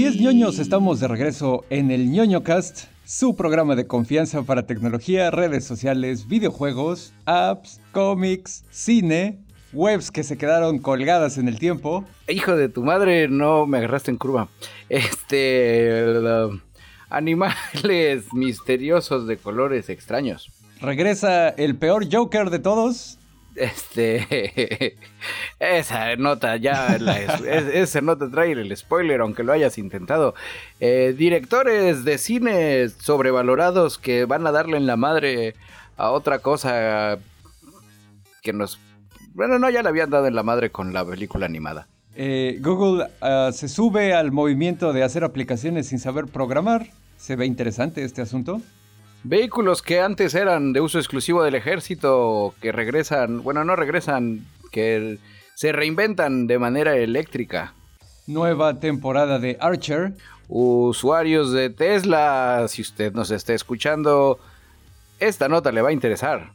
Así es, ñoños, estamos de regreso en el ñoñocast, su programa de confianza para tecnología, redes sociales, videojuegos, apps, cómics, cine, webs que se quedaron colgadas en el tiempo. Hijo de tu madre, no me agarraste en curva. Este. animales misteriosos de colores extraños. Regresa el peor Joker de todos. Este. Esa nota ya. la- es- esa nota trae el spoiler, aunque lo hayas intentado. Eh, directores de cine sobrevalorados que van a darle en la madre a otra cosa que nos. Bueno, no, ya le habían dado en la madre con la película animada. Eh, Google ah, se sube al movimiento de hacer aplicaciones sin saber programar. Se ve interesante este asunto. Vehículos que antes eran de uso exclusivo del ejército, que regresan, bueno, no regresan, que se reinventan de manera eléctrica. Nueva temporada de Archer. Usuarios de Tesla, si usted nos está escuchando, esta nota le va a interesar.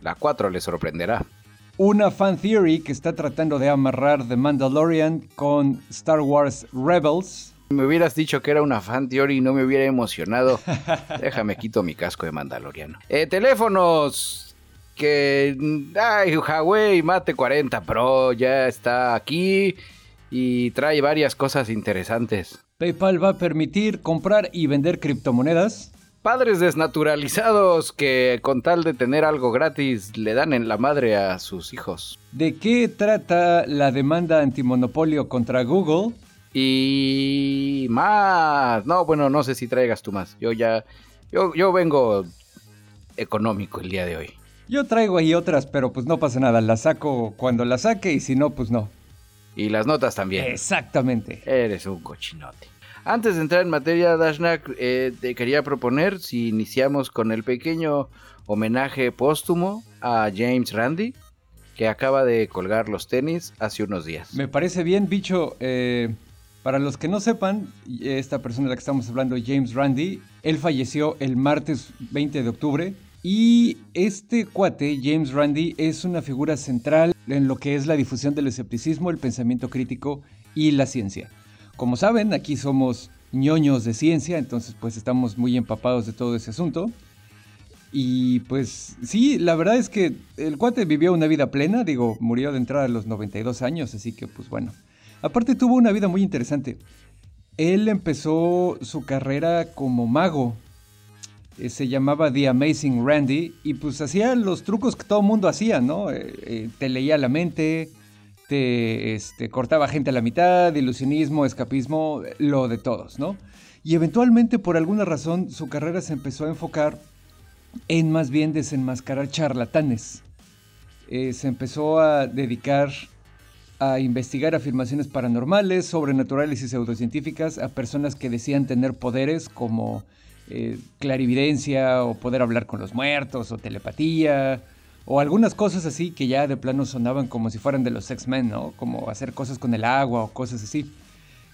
La 4 le sorprenderá. Una fan theory que está tratando de amarrar The Mandalorian con Star Wars Rebels. Me hubieras dicho que era una fan theory y no me hubiera emocionado. Déjame quito mi casco de mandaloriano. Eh, teléfonos que... Ay, Huawei Mate 40 Pro ya está aquí y trae varias cosas interesantes. PayPal va a permitir comprar y vender criptomonedas. Padres desnaturalizados que con tal de tener algo gratis le dan en la madre a sus hijos. ¿De qué trata la demanda antimonopolio contra Google? Y más. No, bueno, no sé si traigas tú más. Yo ya. Yo, yo vengo económico el día de hoy. Yo traigo ahí otras, pero pues no pasa nada. Las saco cuando las saque y si no, pues no. Y las notas también. Exactamente. Eres un cochinote. Antes de entrar en materia, Dashnak, eh, te quería proponer si iniciamos con el pequeño homenaje póstumo a James Randi, que acaba de colgar los tenis hace unos días. Me parece bien, bicho. eh, para los que no sepan, esta persona de la que estamos hablando, James Randi, él falleció el martes 20 de octubre. Y este cuate, James Randi, es una figura central en lo que es la difusión del escepticismo, el pensamiento crítico y la ciencia. Como saben, aquí somos ñoños de ciencia, entonces pues estamos muy empapados de todo ese asunto. Y pues sí, la verdad es que el cuate vivió una vida plena, digo, murió de entrada a los 92 años, así que pues bueno. Aparte tuvo una vida muy interesante. Él empezó su carrera como mago. Eh, se llamaba The Amazing Randy y pues hacía los trucos que todo mundo hacía, ¿no? Eh, eh, te leía la mente, te este, cortaba gente a la mitad, ilusionismo, escapismo, lo de todos, ¿no? Y eventualmente por alguna razón su carrera se empezó a enfocar en más bien desenmascarar charlatanes. Se empezó a dedicar a investigar afirmaciones paranormales, sobrenaturales y pseudocientíficas a personas que decían tener poderes como eh, clarividencia o poder hablar con los muertos o telepatía o algunas cosas así que ya de plano sonaban como si fueran de los X-Men, ¿no? Como hacer cosas con el agua o cosas así.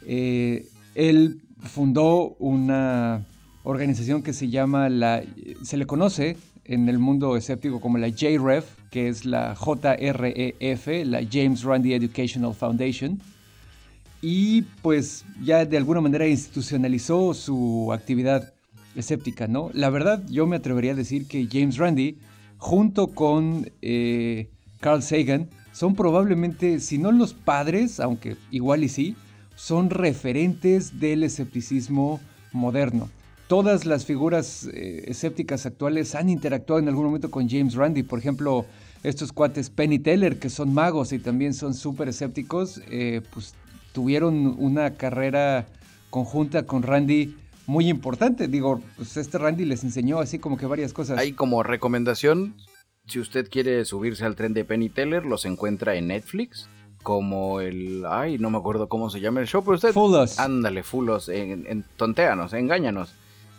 Eh, él fundó una organización que se llama la, se le conoce en el mundo escéptico como la JREF, que es la JREF, la James Randi Educational Foundation. Y pues ya de alguna manera institucionalizó su actividad escéptica, ¿no? La verdad, yo me atrevería a decir que James Randi, junto con eh, Carl Sagan, son probablemente, si no los padres, aunque igual y sí, son referentes del escepticismo moderno. Todas las figuras eh, escépticas actuales han interactuado en algún momento con James Randi. Por ejemplo, estos cuates Penny Teller, que son magos y también son súper escépticos, eh, pues tuvieron una carrera conjunta con Randy muy importante. Digo, pues este Randy les enseñó así como que varias cosas. Hay como recomendación, si usted quiere subirse al tren de Penny Teller, los encuentra en Netflix. Como el. Ay, no me acuerdo cómo se llama el show, pero usted. Fool Us. Ándale, Fulos, en, en, tontéanos, engáñanos.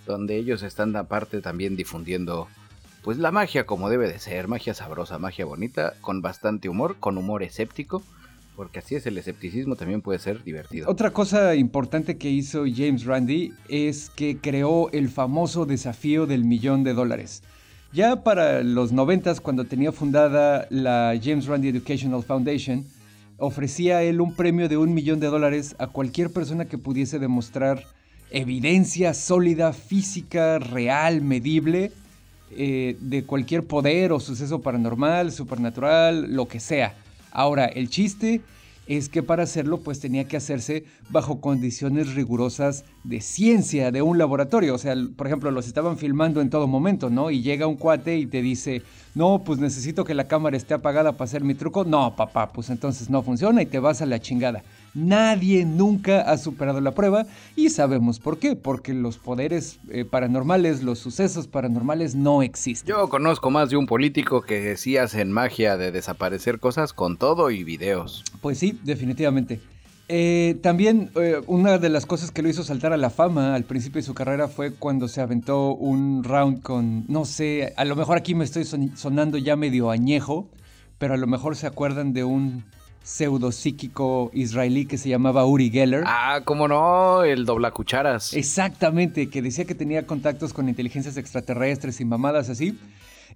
Donde ellos están aparte también difundiendo. Pues la magia como debe de ser, magia sabrosa, magia bonita, con bastante humor, con humor escéptico, porque así es el escepticismo, también puede ser divertido. Otra cosa importante que hizo James Randi es que creó el famoso desafío del millón de dólares. Ya para los noventas, cuando tenía fundada la James Randi Educational Foundation, ofrecía él un premio de un millón de dólares a cualquier persona que pudiese demostrar evidencia sólida, física, real, medible, eh, de cualquier poder o suceso paranormal, supernatural, lo que sea. Ahora, el chiste es que para hacerlo pues tenía que hacerse bajo condiciones rigurosas de ciencia de un laboratorio. O sea, por ejemplo, los estaban filmando en todo momento, ¿no? Y llega un cuate y te dice, no, pues necesito que la cámara esté apagada para hacer mi truco. No, papá, pues entonces no funciona y te vas a la chingada. Nadie nunca ha superado la prueba y sabemos por qué, porque los poderes eh, paranormales, los sucesos paranormales no existen. Yo conozco más de un político que sí hacen magia de desaparecer cosas con todo y videos. Pues sí, definitivamente. Eh, también eh, una de las cosas que lo hizo saltar a la fama al principio de su carrera fue cuando se aventó un round con, no sé, a lo mejor aquí me estoy sonando ya medio añejo, pero a lo mejor se acuerdan de un pseudopsíquico israelí que se llamaba Uri Geller. Ah, cómo no, el dobla cucharas. Exactamente, que decía que tenía contactos con inteligencias extraterrestres y mamadas así.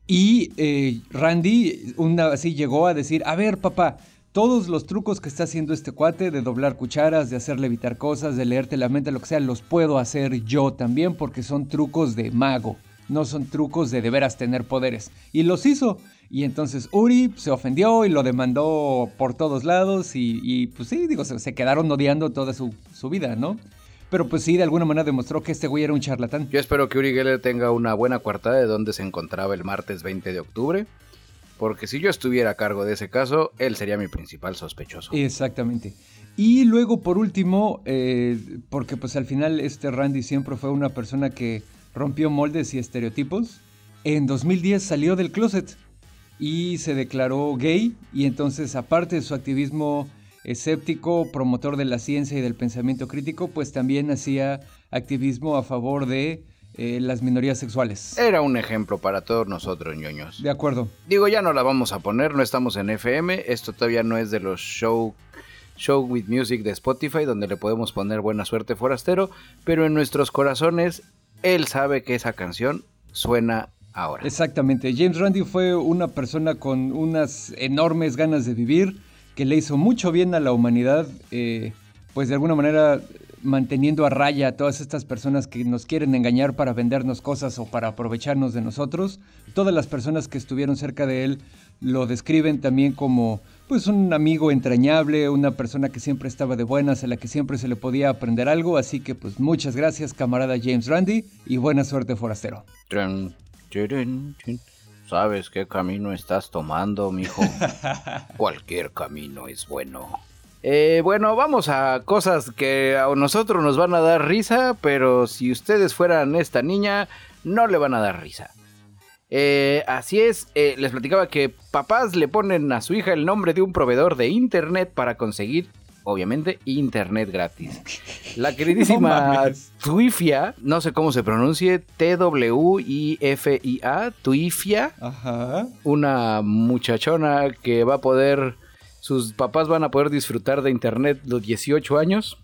Y eh, Randy una, así llegó a decir, a ver papá, todos los trucos que está haciendo este cuate de doblar cucharas, de hacer levitar cosas, de leerte la mente, lo que sea, los puedo hacer yo también porque son trucos de mago, no son trucos de de veras tener poderes. Y los hizo. Y entonces Uri se ofendió y lo demandó por todos lados y, pues sí, digo, se, quedaron odiando toda su, vida, ¿no? Pero pues sí, de alguna manera demostró que este güey era un charlatán. Yo espero que Uri Geller tenga una buena cuartada de dónde se encontraba el martes 20 de octubre. Porque si yo estuviera a cargo de ese caso, él sería mi principal sospechoso. Exactamente. Y luego, por último, eh, porque pues al final este Randy siempre fue una persona que rompió moldes y estereotipos, en 2010 salió del closet y se declaró gay y entonces aparte de su activismo escéptico, promotor de la ciencia y del pensamiento crítico, pues también hacía activismo a favor de eh, las minorías sexuales. Era un ejemplo para todos nosotros, ñoños. De acuerdo. Digo, ya no la vamos a poner, no estamos en FM, esto todavía no es de los show Show with Music de Spotify, donde le podemos poner buena suerte forastero, pero en nuestros corazones, él sabe que esa canción suena ahora. Exactamente. James Randi fue una persona con unas enormes ganas de vivir, que le hizo mucho bien a la humanidad, eh, pues de alguna manera manteniendo a raya a todas estas personas que nos quieren engañar para vendernos cosas o para aprovecharnos de nosotros. Todas las personas que estuvieron cerca de él lo describen también como pues un amigo entrañable, una persona que siempre estaba de buenas, a la que siempre se le podía aprender algo, así que pues muchas gracias camarada James Randi y buena suerte forastero. ¿Sabes qué camino estás tomando, mijo? Cualquier camino es bueno. Eh, bueno, vamos a cosas que a nosotros nos van a dar risa, pero si ustedes fueran esta niña, no le van a dar risa. Eh, así es, eh, les platicaba que papás le ponen a su hija el nombre de un proveedor de internet para conseguir obviamente, internet gratis. La queridísima Twifia, no sé cómo se pronuncie, T-W-I-F-I-A, Twifia. Ajá. Una muchachona que va a poder, sus papás van a poder disfrutar de internet los 18 años.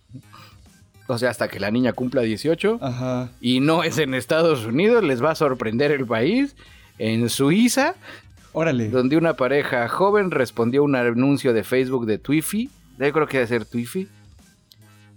O sea, hasta que la niña cumpla 18. Ajá. Y no es en Estados Unidos, les va a sorprender el país. En Suiza, Órale. Donde una pareja joven respondió a un anuncio de Facebook de Twifi yo creo que debe ser Twifi.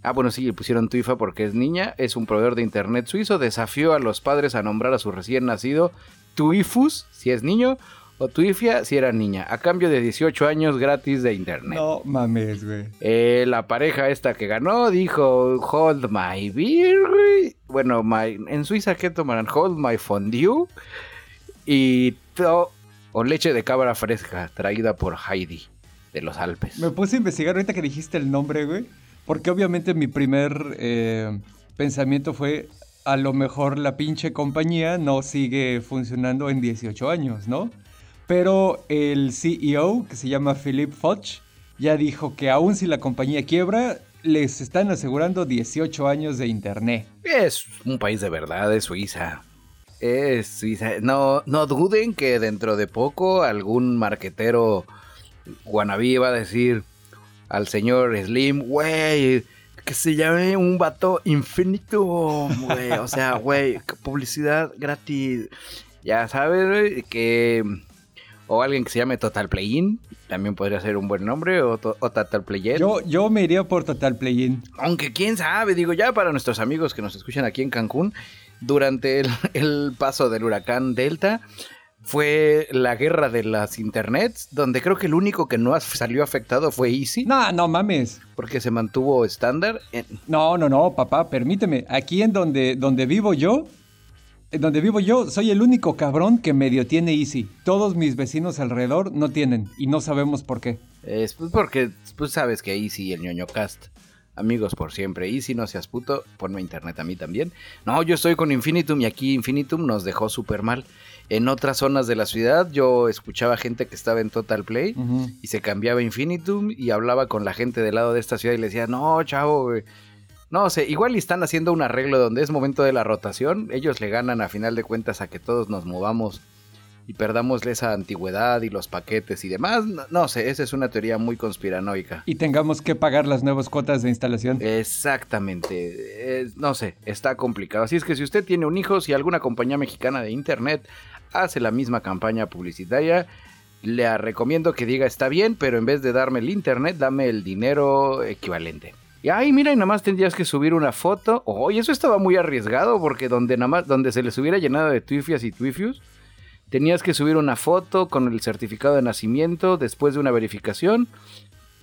Ah, bueno, sí, le pusieron Twifa porque es niña. Es un proveedor de internet suizo. Desafió a los padres a nombrar a su recién nacido Twifus, si es niño, o Twifia, si era niña, a cambio de 18 años gratis de internet. No mames, güey. Eh, la pareja esta que ganó dijo: Hold my beer. Bueno, my, en Suiza, ¿qué tomarán? Hold my fondue. Y. o leche de cabra fresca, traída por Heidi de los Alpes. Me puse a investigar ahorita que dijiste el nombre, güey. Porque obviamente mi primer eh, pensamiento fue, a lo mejor la pinche compañía no sigue funcionando en 18 años, ¿no? Pero el CEO, que se llama Philip Foch, ya dijo que aun si la compañía quiebra, les están asegurando 18 años de internet. Es un país de verdad, es Suiza. Es Suiza. No, no duden que dentro de poco algún marquetero Guanabí va a decir al señor Slim, güey, que se llame un vato infinito, güey. O sea, güey, publicidad gratis. Ya sabes que... O alguien que se llame Total Play-In, también podría ser un buen nombre, o, Total Play Yo, yo me iría por Total Play-In. Aunque quién sabe, digo, ya para nuestros amigos que nos escuchan aquí en Cancún, durante el, el paso del huracán Delta, fue la guerra de las internets, donde creo que el único que no salió afectado fue Easy. No, no mames. Porque se mantuvo estándar. No, no, no, papá, permíteme. Aquí en donde, donde vivo yo, en donde vivo yo, soy el único cabrón que medio tiene Easy. Todos mis vecinos alrededor no tienen y no sabemos por qué. Es pues porque pues sabes que Easy y el ñoño cast amigos por siempre. Y si no seas puto, ponme internet a mí también. No, yo estoy con Infinitum y aquí Infinitum nos dejó súper mal. En otras zonas de la ciudad yo escuchaba gente que estaba en Total Play y se cambiaba a Infinitum y hablaba con la gente del lado de esta ciudad y le decía, no, chavo, No sé, igual están haciendo un arreglo donde es momento de la rotación. Ellos le ganan a final de cuentas a que todos nos movamos y perdamos esa antigüedad y los paquetes y demás. No, sé, esa es una teoría muy conspiranoica. Y tengamos que pagar las nuevas cuotas de instalación. Exactamente. no sé, está complicado. Así es que si usted tiene un hijo, si alguna compañía mexicana de internet hace la misma campaña publicitaria, le recomiendo que diga está bien, pero en vez de darme el internet, dame el dinero equivalente. Y ay, mira, y nada más tendrías que subir una foto. Oye, eso estaba muy arriesgado porque donde nada más, donde se les hubiera llenado de twifias y twifius, tenías que subir una foto con el certificado de nacimiento después de una verificación.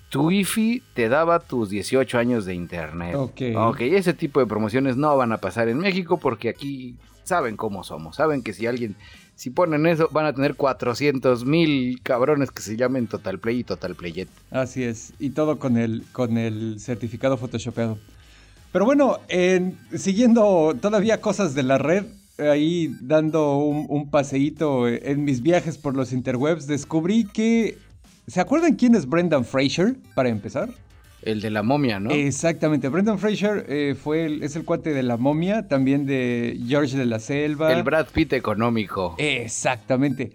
Tu IFI te daba tus 18 años de internet. Ok. Ok, ese tipo de promociones no van a pasar en México porque aquí saben cómo somos. Saben que si alguien, si ponen eso, van a tener 400 mil cabrones que se llamen Total Play y Total Playet. Así es. Y todo con el, con el certificado photoshopeado. Pero bueno, siguiendo todavía cosas de la red, ahí dando un, paseíto en mis viajes por los interwebs, descubrí que... ¿Se acuerdan quién es Brendan Fraser, para empezar? El de la momia, ¿no? Exactamente. Brendan Fraser eh, fue es el cuate de la momia, también de George de la Selva. El Brad Pitt económico. Exactamente.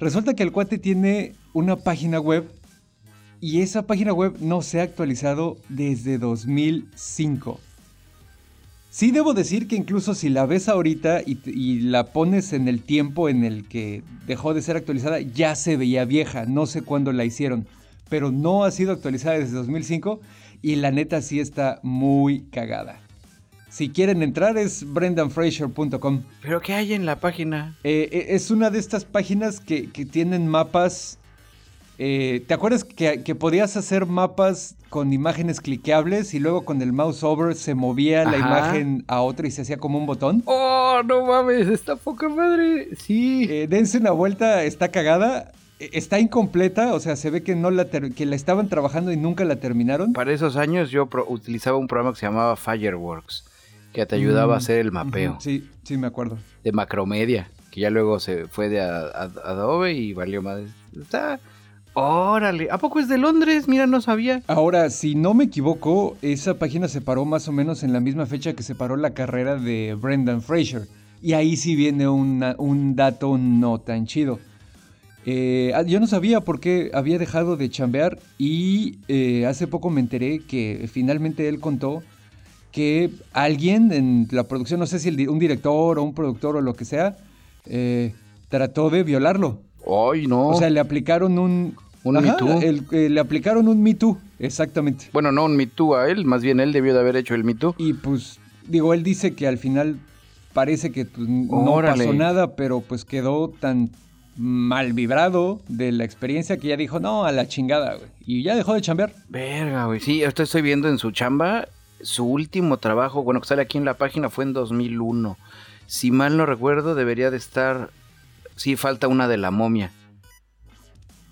Resulta que el cuate tiene una página web y esa página web no se ha actualizado desde 2005. Sí debo decir que incluso si la ves ahorita y, la pones en el tiempo en el que dejó de ser actualizada, ya se veía vieja, no sé cuándo la hicieron, pero no ha sido actualizada desde 2005 y la neta sí está muy cagada. Si quieren entrar es brendanfraser.com. ¿Pero qué hay en la página? Eh, eh, es una de estas páginas que, que tienen mapas eh, ¿Te acuerdas que, podías hacer mapas con imágenes cliqueables y luego con el mouse over se movía la imagen a otra y se hacía como un botón? ¡Oh, no mames! ¡Está poca madre! Sí. Eh, dense una vuelta, está cagada. E, está incompleta, o sea, se ve que no la que la estaban trabajando y nunca la terminaron. Para esos años yo utilizaba un programa que se llamaba Fireworks, que te ayudaba a mm, hacer el mapeo. Sí, sí, me acuerdo. De Macromedia, que ya luego se fue de Adobe y valió más. Está, Órale, ¿a poco es de Londres? Mira, no sabía. Ahora, si no me equivoco, esa página se paró más o menos en la misma fecha que se paró la carrera de Brendan Fraser. Y ahí sí viene un dato no tan chido. Eh, ah, yo no sabía por qué había dejado de chambear y eh, hace poco me enteré que finalmente él contó que alguien en la producción, no sé si un director o un productor o lo que sea, eh, trató de violarlo. Ay, no. O sea, le aplicaron un, un Me Too. le aplicaron un Me Too, exactamente. Bueno, no un Me Too a él, más bien él debió de haber hecho el Me Too. Y pues, digo, él dice que al final parece que pues, no pasó nada, pero pues quedó tan mal vibrado de la experiencia que ya dijo, no, a la chingada, güey. Y ya dejó de chambear. Verga, güey. Sí, esto estoy viendo en su chamba. Su último trabajo, bueno, que sale aquí en la página, fue en 2001. Si mal no recuerdo, debería de estar... Sí, falta una de la momia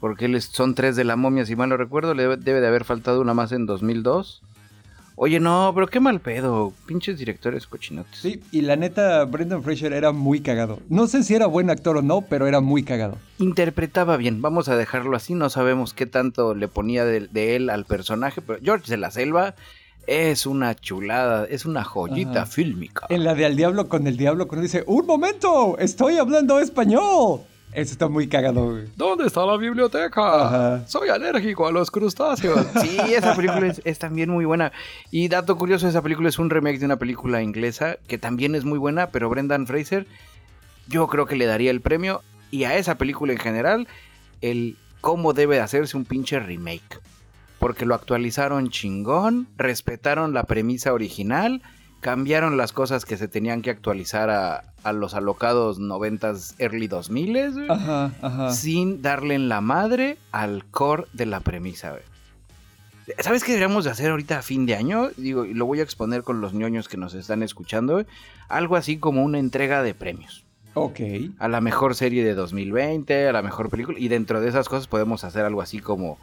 porque son tres de la momia, si mal no recuerdo, le debe, de haber faltado una más en 2002. Oye, no, pero qué mal pedo, pinches directores cochinotes. Sí, y la neta, Brendan Fraser era muy cagado. No sé si era buen actor o no, pero era muy cagado. Interpretaba bien, vamos a dejarlo así, no sabemos qué tanto le ponía de, él al personaje, pero George de la Selva es una chulada, es una joyita fílmica. En la de Al Diablo con el Diablo, cuando dice, un momento, estoy hablando español. Eso está muy cagado, ¿Dónde está la biblioteca? Soy alérgico a los crustáceos. Sí, esa película es, también muy buena. Y dato curioso, esa película es un remake de una película inglesa que también es muy buena, pero Brendan Fraser yo creo que le daría el premio y a esa película en general el cómo debe hacerse un pinche remake. Porque lo actualizaron chingón, respetaron la premisa original, cambiaron las cosas que se tenían que actualizar a, los alocados 90s, early 2000 ajá, ajá. sin darle en la madre al core de la premisa. ¿Sabes qué deberíamos de hacer ahorita a fin de año? Digo, y lo voy a exponer con los ñoños que nos están escuchando. Algo así como una entrega de premios. Ok. A la mejor serie de 2020, a la mejor película. Y dentro de esas cosas podemos hacer algo así como,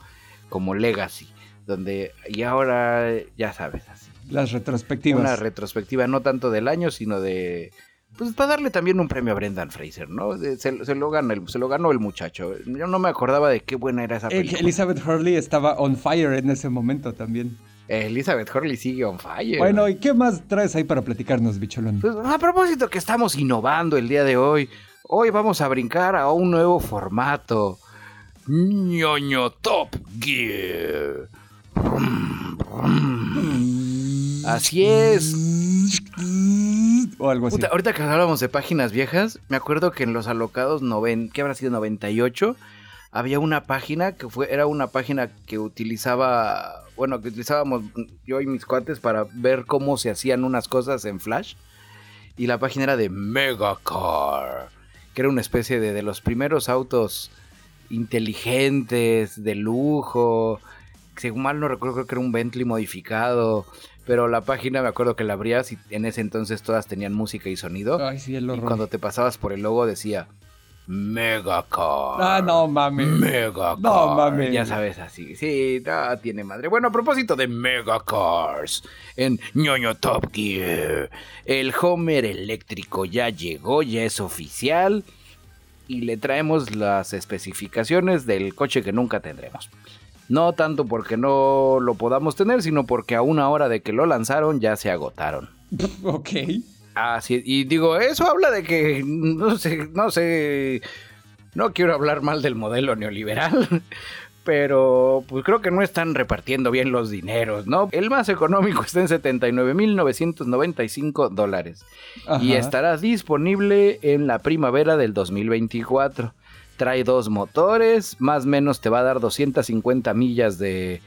como Legacy. Donde, y ahora, ya sabes, así. Las retrospectivas. Una retrospectiva, no tanto del año, sino de. Pues para darle también un premio a Brendan Fraser, ¿no? Se, lo, gana el, se lo ganó el muchacho. Yo no me acordaba de qué buena era esa eh, película. Elizabeth Hurley estaba on fire en ese momento también. Elizabeth Hurley sigue on fire. Bueno, ¿y qué más traes ahí para platicarnos, bicholón? Pues, a propósito que estamos innovando el día de hoy, hoy vamos a brincar a un nuevo formato. ñoño Top Gear. Así es. O algo así. ahorita que hablábamos de páginas viejas, me acuerdo que en los alocados, noven, ¿qué habrá sido? 98, había una página que fue, era una página que utilizaba, bueno, que utilizábamos yo y mis cuates para ver cómo se hacían unas cosas en Flash. Y la página era de Megacar, que era una especie de, de los primeros autos inteligentes, de lujo. Según mal no recuerdo, creo que era un Bentley modificado. Pero la página me acuerdo que la abrías y en ese entonces todas tenían música y sonido. Ay, sí, el Y cuando te pasabas por el logo decía Megacar. Ah, no mames. Megacar. No mames. Ya sabes así. Sí, tiene madre. Bueno, a propósito de Megacars, en ñoño Top Gear, el Homer eléctrico ya llegó, ya es oficial. Y le traemos las especificaciones del coche que nunca tendremos. No tanto porque no lo podamos tener, sino porque a una hora de que lo lanzaron ya se agotaron. Ok. Y digo, eso habla de que, no sé, no sé, no quiero hablar mal del modelo neoliberal, pero pues creo que no están repartiendo bien los dineros, ¿no? El más económico está en 79.995 dólares y estará disponible en la primavera del 2024. Trae dos motores, más o menos te va a dar 250 millas de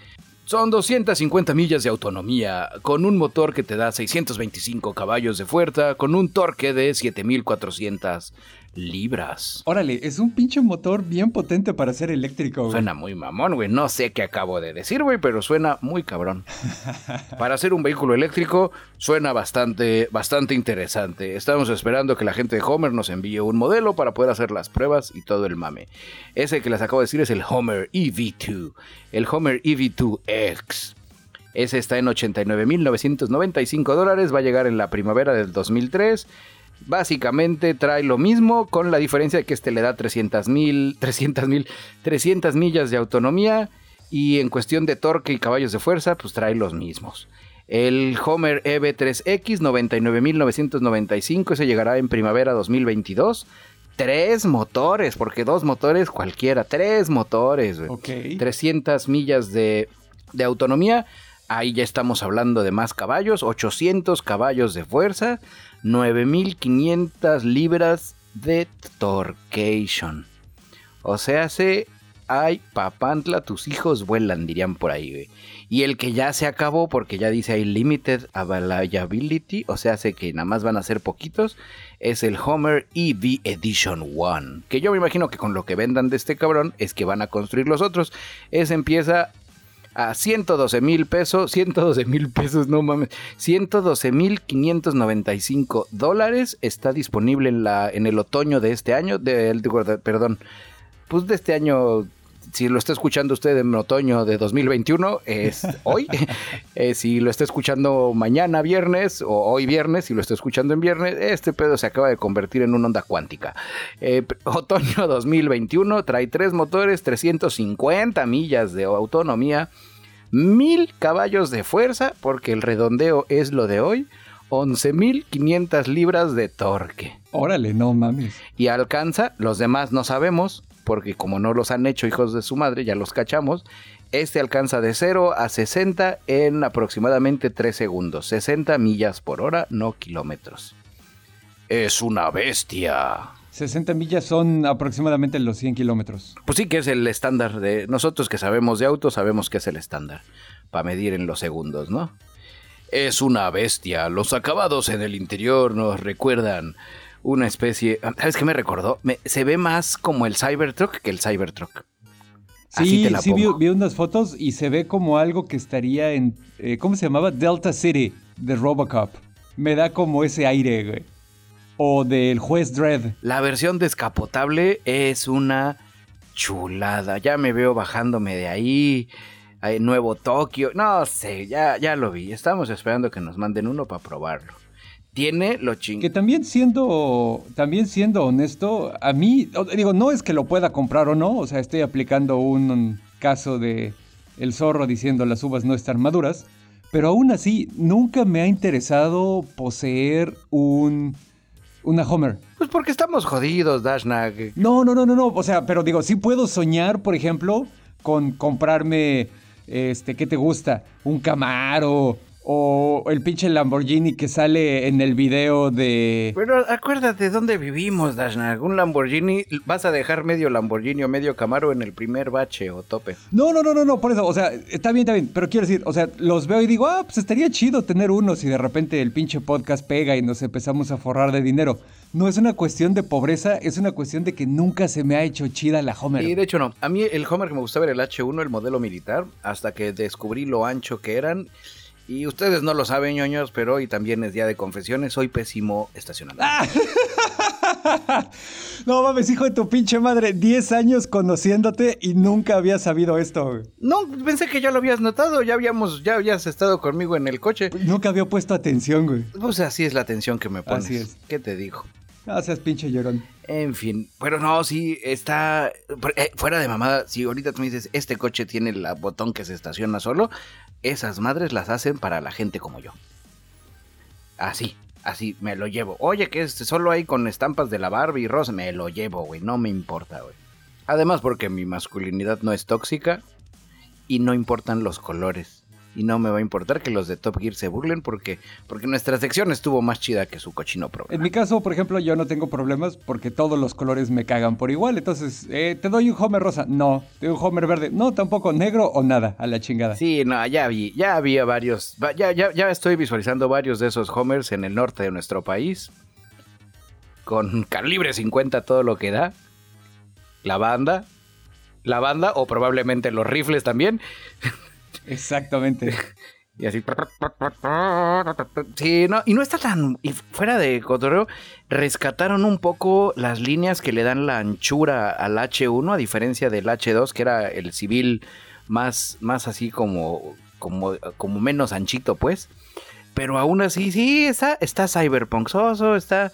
son 250 millas de autonomía, con un motor que te da 625 caballos de fuerza, con un torque de 7400 libras. Órale, es un pinche motor bien potente para ser eléctrico, güey. Suena muy mamón, güey. No sé qué acabo de decir, güey, pero suena muy cabrón. para ser un vehículo eléctrico, suena bastante, bastante interesante. Estamos esperando que la gente de Homer nos envíe un modelo para poder hacer las pruebas y todo el mame. Ese que les acabo de decir es el Homer EV2. El Homer EV2X. Ese está en 89.995 dólares. Va a llegar en la primavera del 2003. Básicamente trae lo mismo con la diferencia de que este le da 300 mil, 300 mil, 300 millas de autonomía y en cuestión de torque y caballos de fuerza pues trae los mismos. El Homer EV3X 99.995, ese llegará en primavera 2022. Tres motores, porque dos motores cualquiera, tres motores. Ok. 300 millas de, de autonomía. Ahí ya estamos hablando de más caballos, 800 caballos de fuerza, 9500 libras de torcation. O sea, se ay, papantla, tus hijos vuelan, dirían por ahí. Y el que ya se acabó, porque ya dice hay limited availability, o sea, hace que nada más van a ser poquitos, es el Homer EV Edition 1. Que yo me imagino que con lo que vendan de este cabrón es que van a construir los otros. Ese empieza a 112 mil pesos, 112 mil pesos, no mames, 112 mil 595 dólares. Está disponible en, la, en el otoño de este año, de, perdón, pues de este año si lo está escuchando usted en otoño de 2021, es hoy. Eh, si lo está escuchando mañana viernes o hoy viernes, si lo está escuchando en viernes, este pedo se acaba de convertir en una onda cuántica. Eh, otoño 2021 trae tres motores, 350 millas de autonomía, mil caballos de fuerza, porque el redondeo es lo de hoy. 11.500 libras de torque. Órale, no mames. Y alcanza, los demás no sabemos, porque como no los han hecho hijos de su madre, ya los cachamos. Este alcanza de 0 a 60 en aproximadamente 3 segundos, 60 millas por hora, no kilómetros. Es una bestia. 60 millas son aproximadamente los 100 kilómetros. Pues sí que es el estándar de nosotros que sabemos de autos, sabemos que es el estándar para medir en los segundos, ¿no? Es una bestia. Los acabados en el interior nos recuerdan una especie. ¿Sabes qué me recordó? se ve más como el Cybertruck que el Cybertruck. Sí, sí vi, unas fotos y se ve como algo que estaría en. Eh, ¿Cómo se llamaba? Delta City de Robocop. Me da como ese aire, güey o del juez Dredd. La versión descapotable es una chulada. Ya me veo bajándome de ahí. Hay nuevo Tokio. No sé, ya, ya lo vi. Estamos esperando que nos manden uno para probarlo. Tiene lo ching. Que también siendo, también siendo honesto, a mí, digo, no es que lo pueda comprar o no. O sea, estoy aplicando un caso de el zorro diciendo las uvas no están maduras. Pero aún así, nunca me ha interesado poseer un una Homer. Pues porque estamos jodidos, Dashnag. No, no, no, no, no. O sea, pero digo, sí puedo soñar, por ejemplo, con comprarme, este, ¿qué te gusta? Un Camaro o el pinche Lamborghini que sale en el video de. Pero acuérdate dónde vivimos, Dashna. Un Lamborghini, vas a dejar medio Lamborghini o medio Camaro en el primer bache o tope. No, no, no, no, no, por eso. O sea, está bien, está bien. Pero quiero decir, o sea, los veo y digo, ah, pues estaría chido tener uno si de repente el pinche podcast pega y nos empezamos a forrar de dinero. No es una cuestión de pobreza, es una cuestión de que nunca se me ha hecho chida la Homer. Y de hecho no. A mí el Homer que me gustaba era el H1, el modelo militar, hasta que descubrí lo ancho que eran y ustedes no lo saben, ñoños, pero hoy también es día de confesiones. Soy pésimo estacionando. Ah. no mames, hijo de tu pinche madre. 10 años conociéndote y nunca había sabido esto. No, pensé que ya lo habías notado. Ya habíamos, ya habías estado conmigo en el coche. Nunca había puesto atención, güey. Pues así es la atención que me pones. Así es. ¿Qué te digo? No seas pinche llorón. En fin, pero no, sí, está eh, fuera de mamada. Si ahorita tú me dices, este coche tiene el botón que se estaciona solo, esas madres las hacen para la gente como yo. Así, así, me lo llevo. Oye, que es solo hay con estampas de la Barbie y Rosa, me lo llevo, güey, no me importa, güey. Además, porque mi masculinidad no es tóxica y no importan los colores y no me va a importar que los de Top Gear se burlen porque, porque nuestra sección estuvo más chida que su cochino programa. En mi caso, por ejemplo, yo no tengo problemas porque todos los colores me cagan por igual. Entonces, eh, ¿te doy un Homer rosa? No. ¿Te doy un Homer verde? No, tampoco. ¿Negro o nada? A la chingada. Sí, no, ya vi, ya había varios, ya, ya, ya estoy visualizando varios de esos Homers en el norte de nuestro país. Con calibre 50 todo lo que da. La banda. La banda o probablemente los rifles también. Exactamente. Y así. Sí, no, y no está tan. Y fuera de cotorreo, rescataron un poco las líneas que le dan la anchura al H1, a diferencia del H2, que era el civil más, más así como, como, como menos anchito, pues. Pero aún así, sí, está, está cyberpunksoso, está.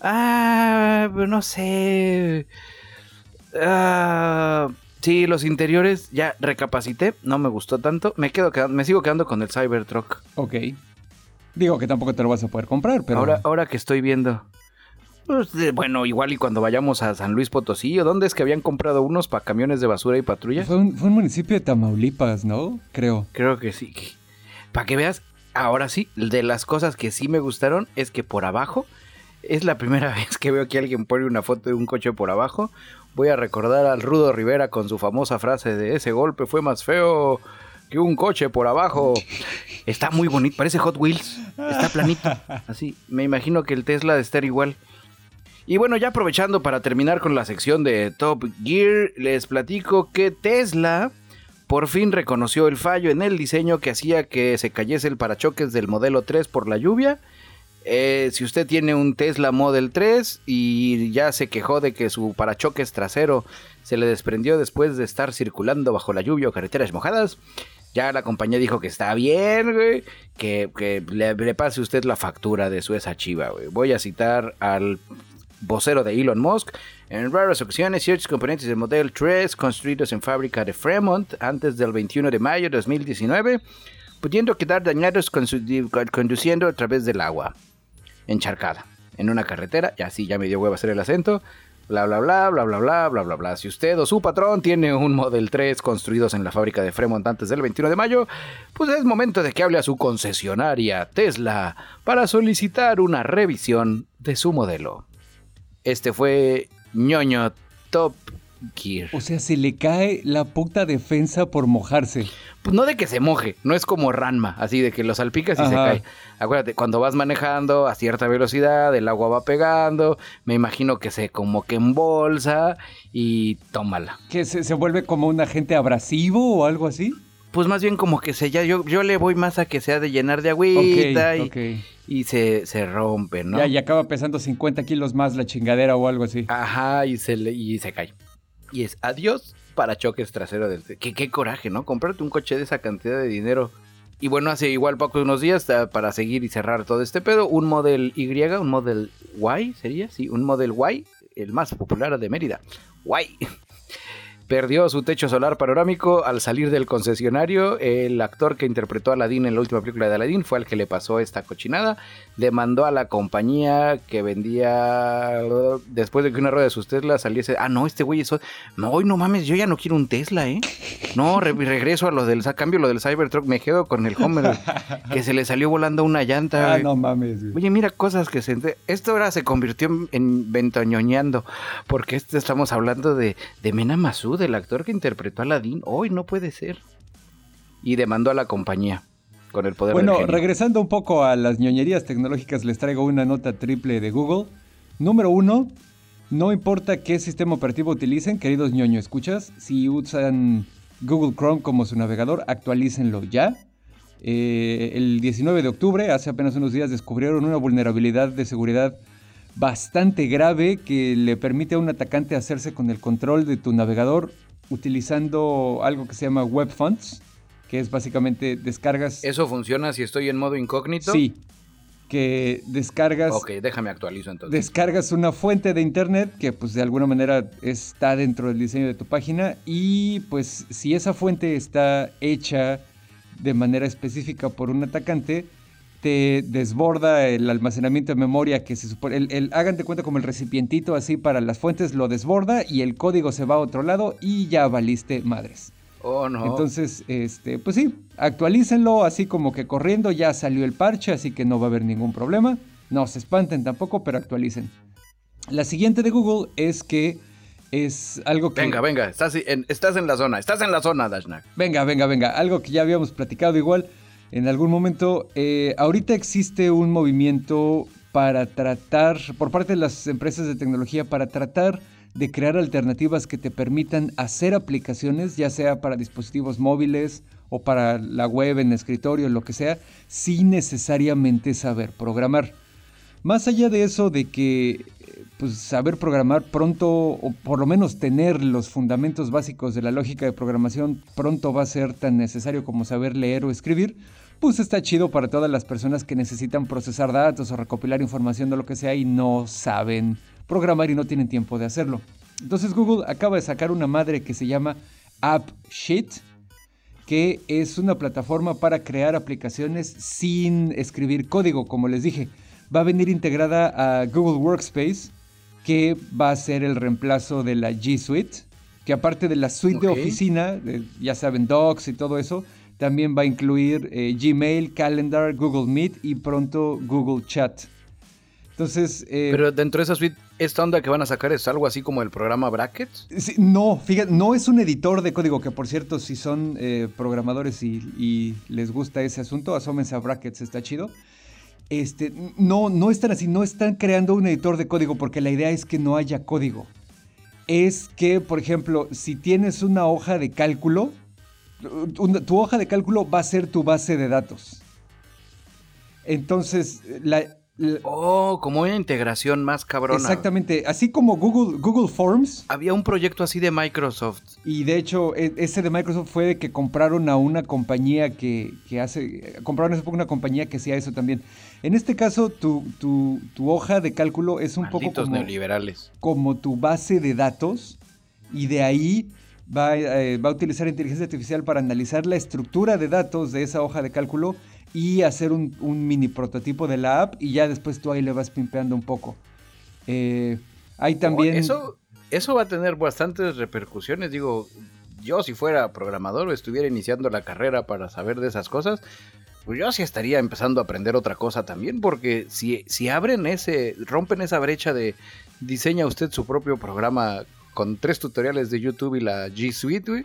Ah, no sé. Ah Sí, los interiores ya recapacité, no me gustó tanto. Me quedo me sigo quedando con el Cybertruck. Ok. Digo que tampoco te lo vas a poder comprar, pero. Ahora, ahora que estoy viendo. Pues, bueno, igual y cuando vayamos a San Luis Potosí, ¿o dónde es que habían comprado unos para camiones de basura y patrulla? Fue un, municipio de Tamaulipas, ¿no? Creo. Creo que sí. Para que veas, ahora sí, de las cosas que sí me gustaron es que por abajo, es la primera vez que veo que alguien pone una foto de un coche por abajo, Voy a recordar al Rudo Rivera con su famosa frase de ese golpe fue más feo que un coche por abajo. Está muy bonito, parece Hot Wheels. Está planito. Así, me imagino que el Tesla de estar igual. Y bueno, ya aprovechando para terminar con la sección de Top Gear, les platico que Tesla por fin reconoció el fallo en el diseño que hacía que se cayese el parachoques del modelo 3 por la lluvia eh, si usted tiene un Tesla Model 3 y ya se quejó de que su parachoques trasero se le desprendió después de estar circulando bajo la lluvia o carreteras mojadas, ya la compañía dijo que está bien, güey, que, le, pase usted la factura de su esa chiva, güey. Voy a citar al vocero de Elon Musk. En raras ocasiones, ciertos componentes del Model 3 construidos en fábrica de Fremont antes del 21 de mayo de 2019, pudiendo quedar dañados conduciendo a través del agua encharcada en una carretera. Y así ya me dio huevo hacer el acento. Bla, bla, bla, bla, bla, bla, bla, bla, bla. Si usted o su patrón tiene un Model 3 construidos en la fábrica de Fremont antes del 21 de mayo, pues es momento de que hable a su concesionaria Tesla para solicitar una revisión de su modelo. Este fue ñoño Top Gear. O sea, se le cae la puta defensa por mojarse. Pues no de que se moje, no es como Ranma, así de que lo salpicas y se cae. Acuérdate, cuando vas manejando a cierta velocidad, el agua va pegando, me imagino que se como que embolsa y tómala. ¿Que se, se vuelve como un agente abrasivo o algo así? Pues más bien como que se ya, yo, yo le voy más a que sea de llenar de agüita y se, se rompe, ¿no? Ya, y acaba pesando 50 kilos más la chingadera o algo así. Ajá, y se, le, y se cae. Y es adiós para choques trasero del... Qué, qué coraje, ¿no? Comprarte un coche de esa cantidad de dinero. Y bueno, hace igual poco unos días, para seguir y cerrar todo este pedo, un Model Y, un Model Y, ¿sería? Sí, un Model Y, el más popular de Mérida. Y. Perdió su techo solar panorámico al salir del concesionario. El actor que interpretó a Aladdin en la última película de Aladdin fue al que le pasó esta cochinada. Demandó a la compañía que vendía después de que una rueda de sus Tesla saliese. Ah, no, este güey eso. No, hoy no mames, yo ya no quiero un Tesla, ¿eh? No, re- regreso a lo del. A cambio lo del Cybertruck, me quedo con el Homer que se le salió volando una llanta. Ah, no mames. güey. Oye, mira cosas que se... Esto ahora se convirtió en, en ventañoñando, porque este estamos hablando de, de Mena Masud, el actor que interpretó a Aladdin. Hoy no puede ser. Y demandó a la compañía con el poder Bueno, del regresando un poco a las ñoñerías tecnológicas, les traigo una nota triple de Google. Número uno, no importa qué sistema operativo utilicen, queridos ñoño escuchas, si usan Google Chrome como su navegador, actualícenlo ya. Eh, el 19 de octubre, hace apenas unos días, descubrieron una vulnerabilidad de seguridad bastante grave que le permite a un atacante hacerse con el control de tu navegador utilizando algo que se llama Web Fonts, que es básicamente descargas... ¿Eso funciona si estoy en modo incógnito? Sí, que descargas, Ok, déjame actualizo entonces. descargas una fuente de internet que pues de alguna manera está dentro del diseño de tu página y pues si esa fuente está hecha de manera específica por un atacante, te desborda el almacenamiento de memoria que se supone, el, el- hagan de cuenta como el recipientito así para las fuentes, lo desborda y el código se va a otro lado y ya valiste madres. Oh, no. Entonces, este, pues sí, actualícenlo así como que corriendo, ya salió el parche, así que no va a haber ningún problema. No se espanten tampoco, pero actualicen. La siguiente de Google es que es algo que... Venga, venga, estás en, estás en la zona, estás en la zona, Dashnak. Venga, venga, venga. Algo que ya habíamos platicado igual en algún momento. Eh, ahorita existe un movimiento para tratar, por parte de las empresas de tecnología, para tratar de crear alternativas que te permitan hacer aplicaciones, ya sea para dispositivos móviles o para la web en escritorio, lo que sea, sin necesariamente saber programar. Más allá de eso, de que pues, saber programar pronto, o por lo menos tener los fundamentos básicos de la lógica de programación, pronto va a ser tan necesario como saber leer o escribir, pues está chido para todas las personas que necesitan procesar datos o recopilar información de lo que sea y no saben programar y no tienen tiempo de hacerlo. Entonces Google acaba de sacar una madre que se llama AppSheet, que es una plataforma para crear aplicaciones sin escribir código, como les dije. Va a venir integrada a Google Workspace, que va a ser el reemplazo de la G Suite, que aparte de la suite de oficina, de- ya saben, Docs y todo eso, también va a incluir eh, Gmail, Calendar, Google Meet y pronto Google Chat. Entonces, eh, Pero dentro de esa suite, esta onda que van a sacar es algo así como el programa Brackets. Sí, no, fíjate, no es un editor de código, que por cierto, si son eh, programadores y, y les gusta ese asunto, asómense a Brackets, está chido. Este, no, no están así, no están creando un editor de código porque la idea es que no haya código. Es que, por ejemplo, si tienes una hoja de cálculo, una- tu hoja de cálculo va a ser tu base de datos. Entonces, la, Oh, como una integración más cabrona. exactamente, así como Google, Google Forms, Había un proyecto así de Microsoft. Y de hecho, e- ese de Microsoft fue de que compraron a una compañía que, que hace. Compraron hace poco una compañía que hacía eso también. En este caso, tu, tu- tu hoja de cálculo es un poco como, neoliberales. como tu base de datos. Y de ahí va, eh, va a utilizar inteligencia artificial para analizar la estructura de datos de esa hoja de cálculo y hacer un, un mini prototipo de la app. Y ya después tú ahí le vas pimpeando un poco. Eh, hay también. Oh, Eso, eso va a tener bastantes repercusiones. Digo, yo si fuera programador o estuviera iniciando la carrera para saber de esas cosas, pues yo sí estaría empezando a aprender otra cosa también, porque si, si abren ese, rompen esa brecha de, diseña usted su propio programa con tres tutoriales de YouTube y la G Suite, güey,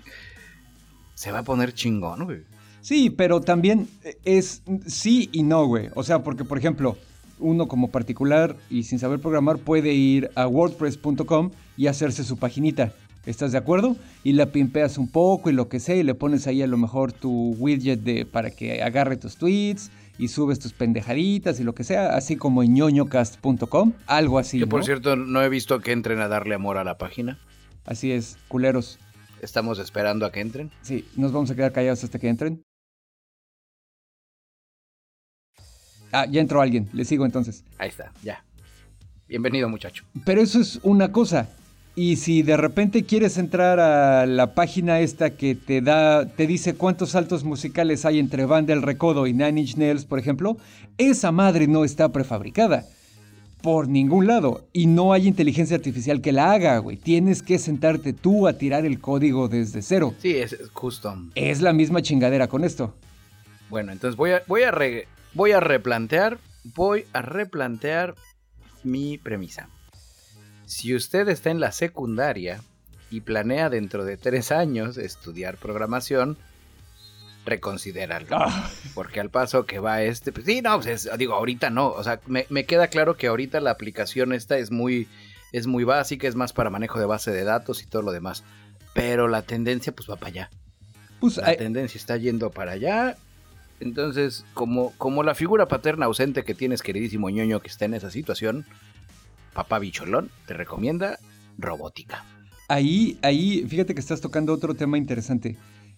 se va a poner chingón, güey. Sí, pero también es sí y no, güey. O sea, porque, por ejemplo, uno como particular y sin saber programar puede ir a wordpress.com y hacerse su paginita. ¿Estás de acuerdo? Y la pimpeas un poco y lo que sea y le pones ahí a lo mejor tu widget de, para que agarre tus tweets y subes tus pendejaditas y lo que sea, así como en ñoñocast.com, algo así. Que por cierto no he visto que entren a darle amor a la página. Así es, culeros. Estamos esperando a que entren. Sí, nos vamos a quedar callados hasta que entren. Ah, ya entró alguien, le sigo entonces. Ahí está, ya. Bienvenido muchacho. Pero eso es una cosa. Y si de repente quieres entrar a la página esta que te da, te dice cuántos saltos musicales hay entre Banda El Recodo y Nine Inch Nails, por ejemplo, esa madre no está prefabricada. Por ningún lado. Y no hay inteligencia artificial que la haga, güey. Tienes que sentarte tú a tirar el código desde cero. Sí, es custom. Es la misma chingadera con esto. Bueno, entonces voy a, voy a, voy a replantear, voy a replantear mi premisa. Si usted está en la secundaria y planea dentro de tres años estudiar programación, reconsidéralo. Ah. Porque al paso que va este, pues sí, no, pues digo, ahorita no. O sea, me, queda claro que ahorita la aplicación esta es muy, es muy básica, es más para manejo de base de datos y todo lo demás. Pero la tendencia, pues va para allá. Pues, la tendencia está yendo para allá. Entonces, como, como la figura paterna ausente que tienes, queridísimo ñoño, que está en esa situación, papá bicholón te recomienda robótica. Ahí, ahí, fíjate que estás tocando otro tema interesante.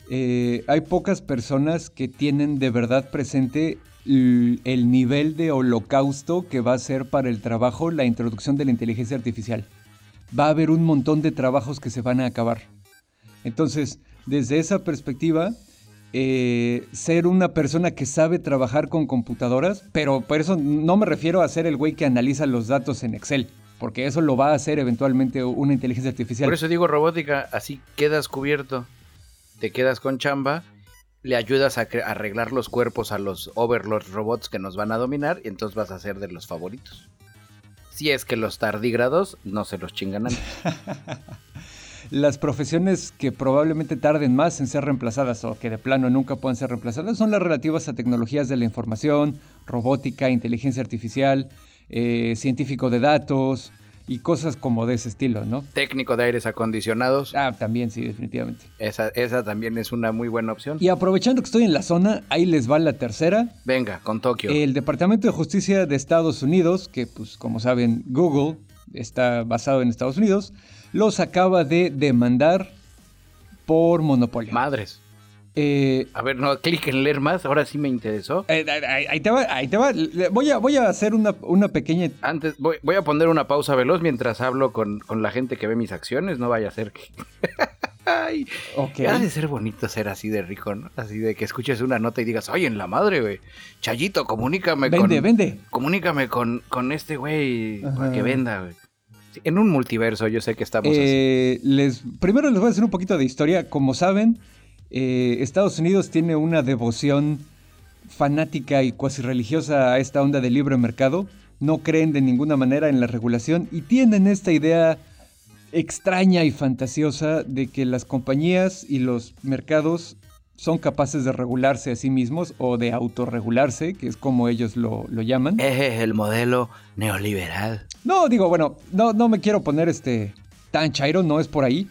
Eh, hay pocas personas que tienen de verdad presente el, nivel de holocausto que va a ser para el trabajo la introducción de la inteligencia artificial. Va a haber un montón de trabajos que se van a acabar. Entonces, desde esa perspectiva, eh, ser una persona que sabe trabajar con computadoras, pero por eso no me refiero a ser el güey que analiza los datos en Excel, porque eso lo va a hacer eventualmente una inteligencia artificial. Por eso digo robótica, así quedas cubierto, te quedas con chamba, le ayudas a arreglar los cuerpos a los overlord robots que nos van a dominar y entonces vas a ser de los favoritos. Si es que los tardígrados no se los chingan antes. Las profesiones que probablemente tarden más en ser reemplazadas o que de plano nunca puedan ser reemplazadas son las relativas a tecnologías de la información, robótica, inteligencia artificial, eh, científico de datos y cosas como de ese estilo, ¿no? Técnico de aires acondicionados. Ah, también, sí, definitivamente. Esa, esa también es una muy buena opción. Y aprovechando que estoy en la zona, ahí les va la tercera. Venga, con Tokio. El Departamento de Justicia de Estados Unidos, que pues como saben, Google está basado en Estados Unidos, los acaba de demandar por monopolio. Madres. Eh, a ver, no, clic en leer más, ahora sí me interesó. Eh, ahí, te va, ahí te va. Voy a, voy a hacer una, una pequeña... Antes, voy, voy, a poner una pausa veloz mientras hablo con, la gente que ve mis acciones, no vaya a ser que... Ay, Ha de ser bonito ser así de rico, ¿no? Así de que escuches una nota y digas, oye, en la madre, güey. Chayito, comunícame con... Vende, vende. Comunícame con, con este güey para que venda, güey. En un multiverso, yo sé que estamos eh, Les, primero les voy a hacer un poquito de historia. Como saben, eh, Estados Unidos tiene una devoción fanática y cuasi religiosa a esta onda de libre mercado. No creen de ninguna manera en la regulación y tienen esta idea extraña y fantasiosa de que las compañías y los mercados son capaces de regularse a sí mismos o de autorregularse, que es como ellos lo, llaman. Es el modelo neoliberal. No, digo, bueno, no, no me quiero poner este tan chairo, no es por ahí.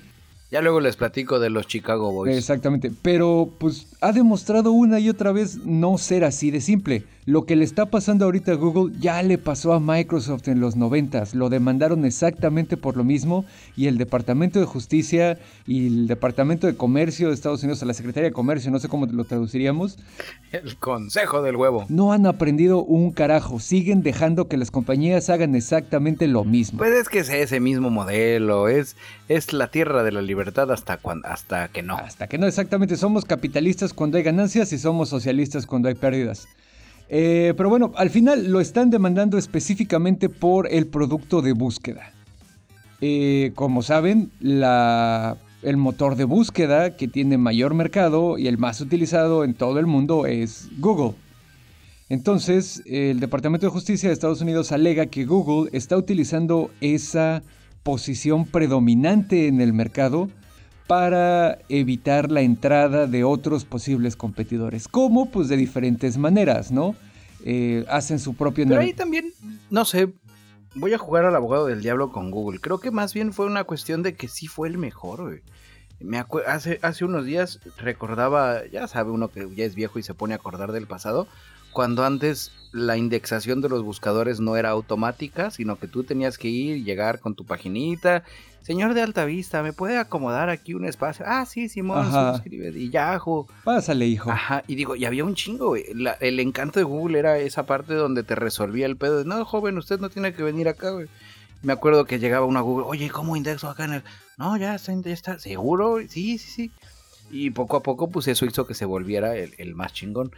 Ya luego les platico de los Chicago Boys. Exactamente, pero pues ha demostrado una y otra vez no ser así de simple. Lo que le está pasando ahorita a Google ya le pasó a Microsoft en los 90. Lo demandaron exactamente por lo mismo y el Departamento de Justicia y el Departamento de Comercio de Estados Unidos, la Secretaría de Comercio, no sé cómo lo traduciríamos. El Consejo del Huevo. No han aprendido un carajo. Siguen dejando que las compañías hagan exactamente lo mismo. Pues es que es ese mismo modelo. Es, es la tierra de la libertad hasta, cuando, hasta que no. Hasta que no, exactamente. Somos capitalistas cuando hay ganancias y somos socialistas cuando hay pérdidas. Eh, pero bueno, al final lo están demandando específicamente por el producto de búsqueda. Eh, como saben, el motor de búsqueda que tiene mayor mercado y el más utilizado en todo el mundo es Google. Entonces, el Departamento de Justicia de Estados Unidos alega que Google está utilizando esa posición predominante en el mercado para evitar la entrada de otros posibles competidores. ¿Cómo? Pues de diferentes maneras, ¿no? Eh, hacen su propio... Pero ahí también, no sé, voy a jugar al abogado del diablo con Google. Creo que más bien fue una cuestión de que sí fue el mejor, güey. Me hace, hace unos días recordaba, ya sabe uno que ya es viejo y se pone a acordar del pasado, cuando antes la indexación de los buscadores no era automática, sino que tú tenías que ir y llegar con tu paginita. Señor de Alta Vista, ¿me puede acomodar aquí un espacio? Ah, sí, Simón, suscribe. Y Yahoo. Pásale, hijo. Ajá, y digo, y había un chingo, el encanto de Google era esa parte donde te resolvía el pedo de, no, joven, usted no tiene que venir acá, güey. Me acuerdo que llegaba una Google, oye, ¿cómo indexo acá en el...? No, ya está, ya está, ¿seguro? Sí, sí, sí. Y poco a poco, pues eso hizo que se volviera el, el más chingón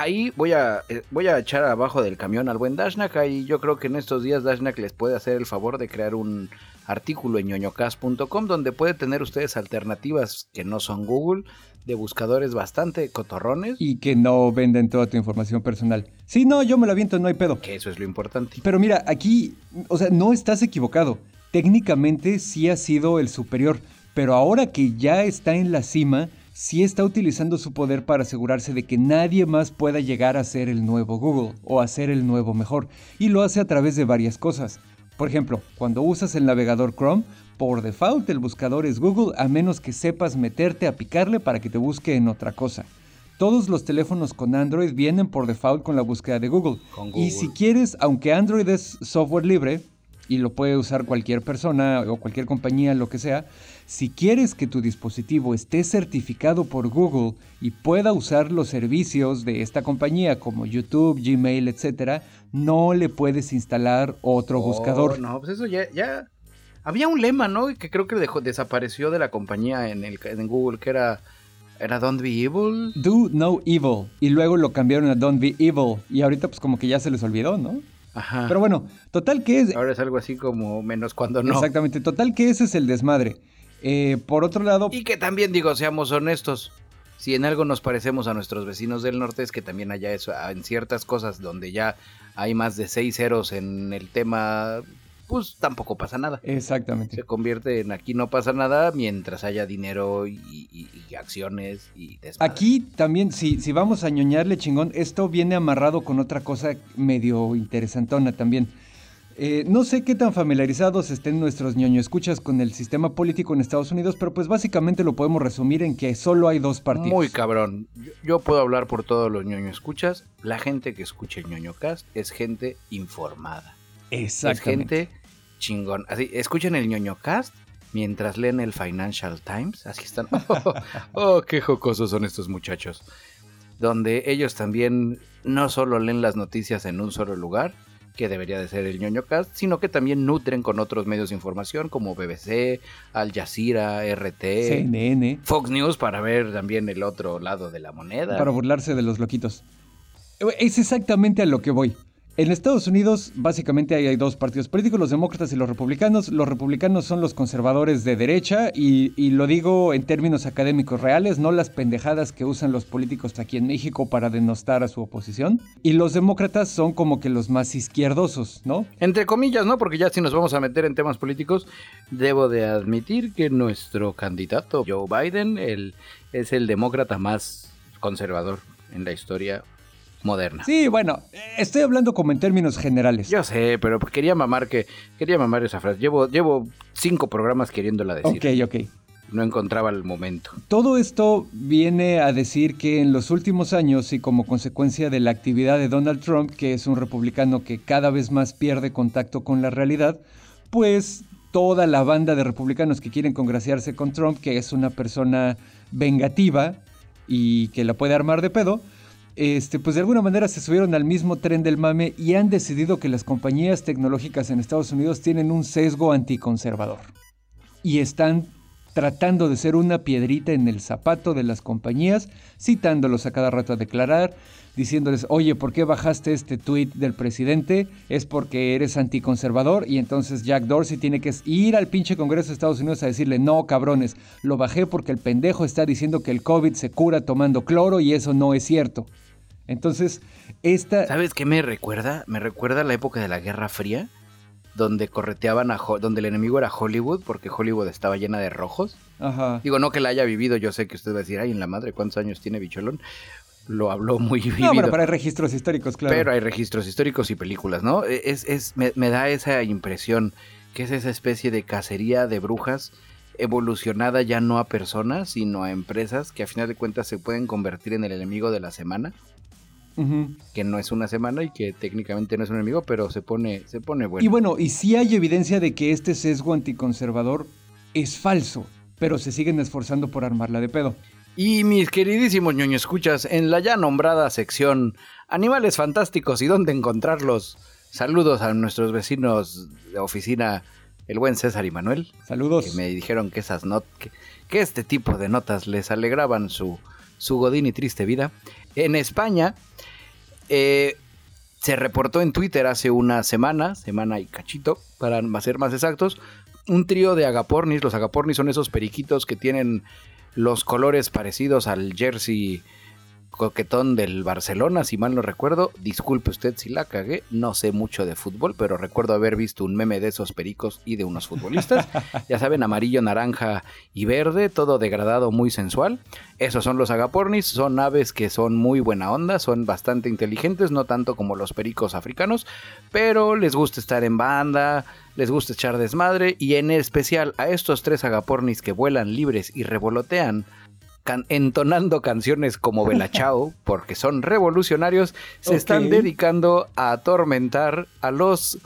ahí voy a, eh, voy a echar abajo del camión al buen Dashnak. y yo creo que en estos días Dashnak les puede hacer el favor de crear un artículo en ñoñocast.com donde puede tener ustedes alternativas que no son Google, de buscadores bastante cotorrones. Y que no venden toda tu información personal. Sí, no, yo me la viento, no hay pedo. Que eso es lo importante. Pero mira, aquí, o sea, no estás equivocado. Técnicamente sí ha sido el superior, pero ahora que ya está en la cima sí está utilizando su poder para asegurarse de que nadie más pueda llegar a ser el nuevo Google o a ser el nuevo mejor, y lo hace a través de varias cosas. Por ejemplo, cuando usas el navegador Chrome, por default el buscador es Google a menos que sepas meterte a picarle para que te busque en otra cosa. Todos los teléfonos con Android vienen por default con la búsqueda de Google. Y si quieres, aunque Android es software libre, y lo puede usar cualquier persona o cualquier compañía, lo que sea, si quieres que tu dispositivo esté certificado por Google y pueda usar los servicios de esta compañía como YouTube, Gmail, etc., no le puedes instalar otro oh, buscador. No, pues eso ya, ya, Había un lema, ¿no? Que creo que dejó, desapareció de la compañía en, el, en Google, que era... ¿Era Don't Be Evil? Do No Evil. Y luego lo cambiaron a Don't Be Evil. Y ahorita pues como que ya se les olvidó, ¿no? Ajá. Pero bueno, total que es... Ahora es algo así como menos cuando no. Exactamente, total que ese es el desmadre. Eh, por otro lado... Y que también digo, seamos honestos, si en algo nos parecemos a nuestros vecinos del norte es que también haya eso, en ciertas cosas donde ya hay más de seis ceros en el tema, pues tampoco pasa nada. Exactamente. Se convierte en aquí no pasa nada mientras haya dinero y, acciones y Aquí también, si, si vamos a ñoñarle chingón, esto viene amarrado con otra cosa medio interesantona también. Eh, no sé qué tan familiarizados estén nuestros ñoño escuchas con el sistema político en Estados Unidos, pero pues básicamente lo podemos resumir en que solo hay dos partidos. Muy cabrón. Yo, puedo hablar por todos los ñoño escuchas. La gente que escucha el ñoño cast es gente informada. Exactamente. Es gente chingón. Así, escuchen el ñoño cast mientras leen el Financial Times. Así están. oh, qué jocosos son estos muchachos. Donde ellos también no solo leen las noticias en un solo lugar, que debería de ser el ñoño cast, sino que también nutren con otros medios de información como BBC, Al Jazeera, RT, CNN, Fox News para ver también el otro lado de la moneda. Para burlarse de los loquitos. Es exactamente a lo que voy. En Estados Unidos básicamente hay, dos partidos políticos, los demócratas y los republicanos. Los republicanos son los conservadores de derecha y, lo digo en términos académicos reales, no las pendejadas que usan los políticos aquí en México para denostar a su oposición. Y los demócratas son como que los más izquierdosos, ¿no? Entre comillas, ¿no? Porque ya si nos vamos a meter en temas políticos, debo de admitir que nuestro candidato Joe Biden es el demócrata más conservador en la historia moderna. Sí, bueno, estoy hablando como en términos generales. Yo sé, pero quería mamar que quería mamar esa frase. Llevo llevo cinco programas queriéndola decir. Ok, ok. No encontraba el momento. Todo esto viene a decir que en los últimos años y como consecuencia de la actividad de Donald Trump, que es un republicano que cada vez más pierde contacto con la realidad, pues toda la banda de republicanos que quieren congraciarse con Trump, que es una persona vengativa y que la puede armar de pedo, este, pues de alguna manera se subieron al mismo tren del mame y han decidido que las compañías tecnológicas en Estados Unidos tienen un sesgo anticonservador. Y están tratando de ser una piedrita en el zapato de las compañías, citándolos a cada rato a declarar, diciéndoles, oye, ¿por qué bajaste este tweet del presidente? Es porque eres anticonservador y entonces Jack Dorsey tiene que ir al pinche Congreso de Estados Unidos a decirle, no, cabrones, lo bajé porque el pendejo está diciendo que el COVID se cura tomando cloro y eso no es cierto. Entonces, esta... ¿Sabes qué me recuerda? Me recuerda a la época de la Guerra Fría, donde correteaban a... donde el enemigo era Hollywood, porque Hollywood estaba llena de rojos. Ajá. Digo, no que la haya vivido, yo sé que usted va a decir, ay, en la madre, ¿cuántos años tiene Bicholón? Lo habló muy vivido. No, pero para hay registros históricos, claro. Pero hay registros históricos y películas, ¿no? Es, es, me, me da esa impresión que es esa especie de cacería de brujas evolucionada ya no a personas, sino a empresas que a final de cuentas se pueden convertir en el enemigo de la semana. Que no es una semana y que técnicamente no es un enemigo, pero se pone, se pone bueno. Y bueno, y sí hay evidencia de que este sesgo anticonservador es falso, pero se siguen esforzando por armarla de pedo. Y mis queridísimos ñoño escuchas, en la ya nombrada sección Animales Fantásticos y dónde encontrarlos, saludos a nuestros vecinos de oficina el buen César y Manuel. Saludos. Que me dijeron que esas not que, este tipo de notas les alegraban su, su godín y triste vida. En España eh, se reportó en Twitter hace una semana, semana y cachito, para ser más exactos, un trío de agapornis. Los agapornis son esos periquitos que tienen los colores parecidos al jersey coquetón del Barcelona, si mal no recuerdo. Disculpe usted si la cagué, no sé mucho de fútbol, pero recuerdo haber visto un meme de esos pericos y de unos futbolistas. ya saben, amarillo, naranja y verde, todo degradado, muy sensual. Esos son los agapornis, son aves que son muy buena onda, son bastante inteligentes, no tanto como los pericos africanos, pero les gusta estar en banda, les gusta echar desmadre y en especial a estos tres agapornis que vuelan libres y revolotean entonando canciones como Bella Chao, porque son revolucionarios, se están dedicando a atormentar a los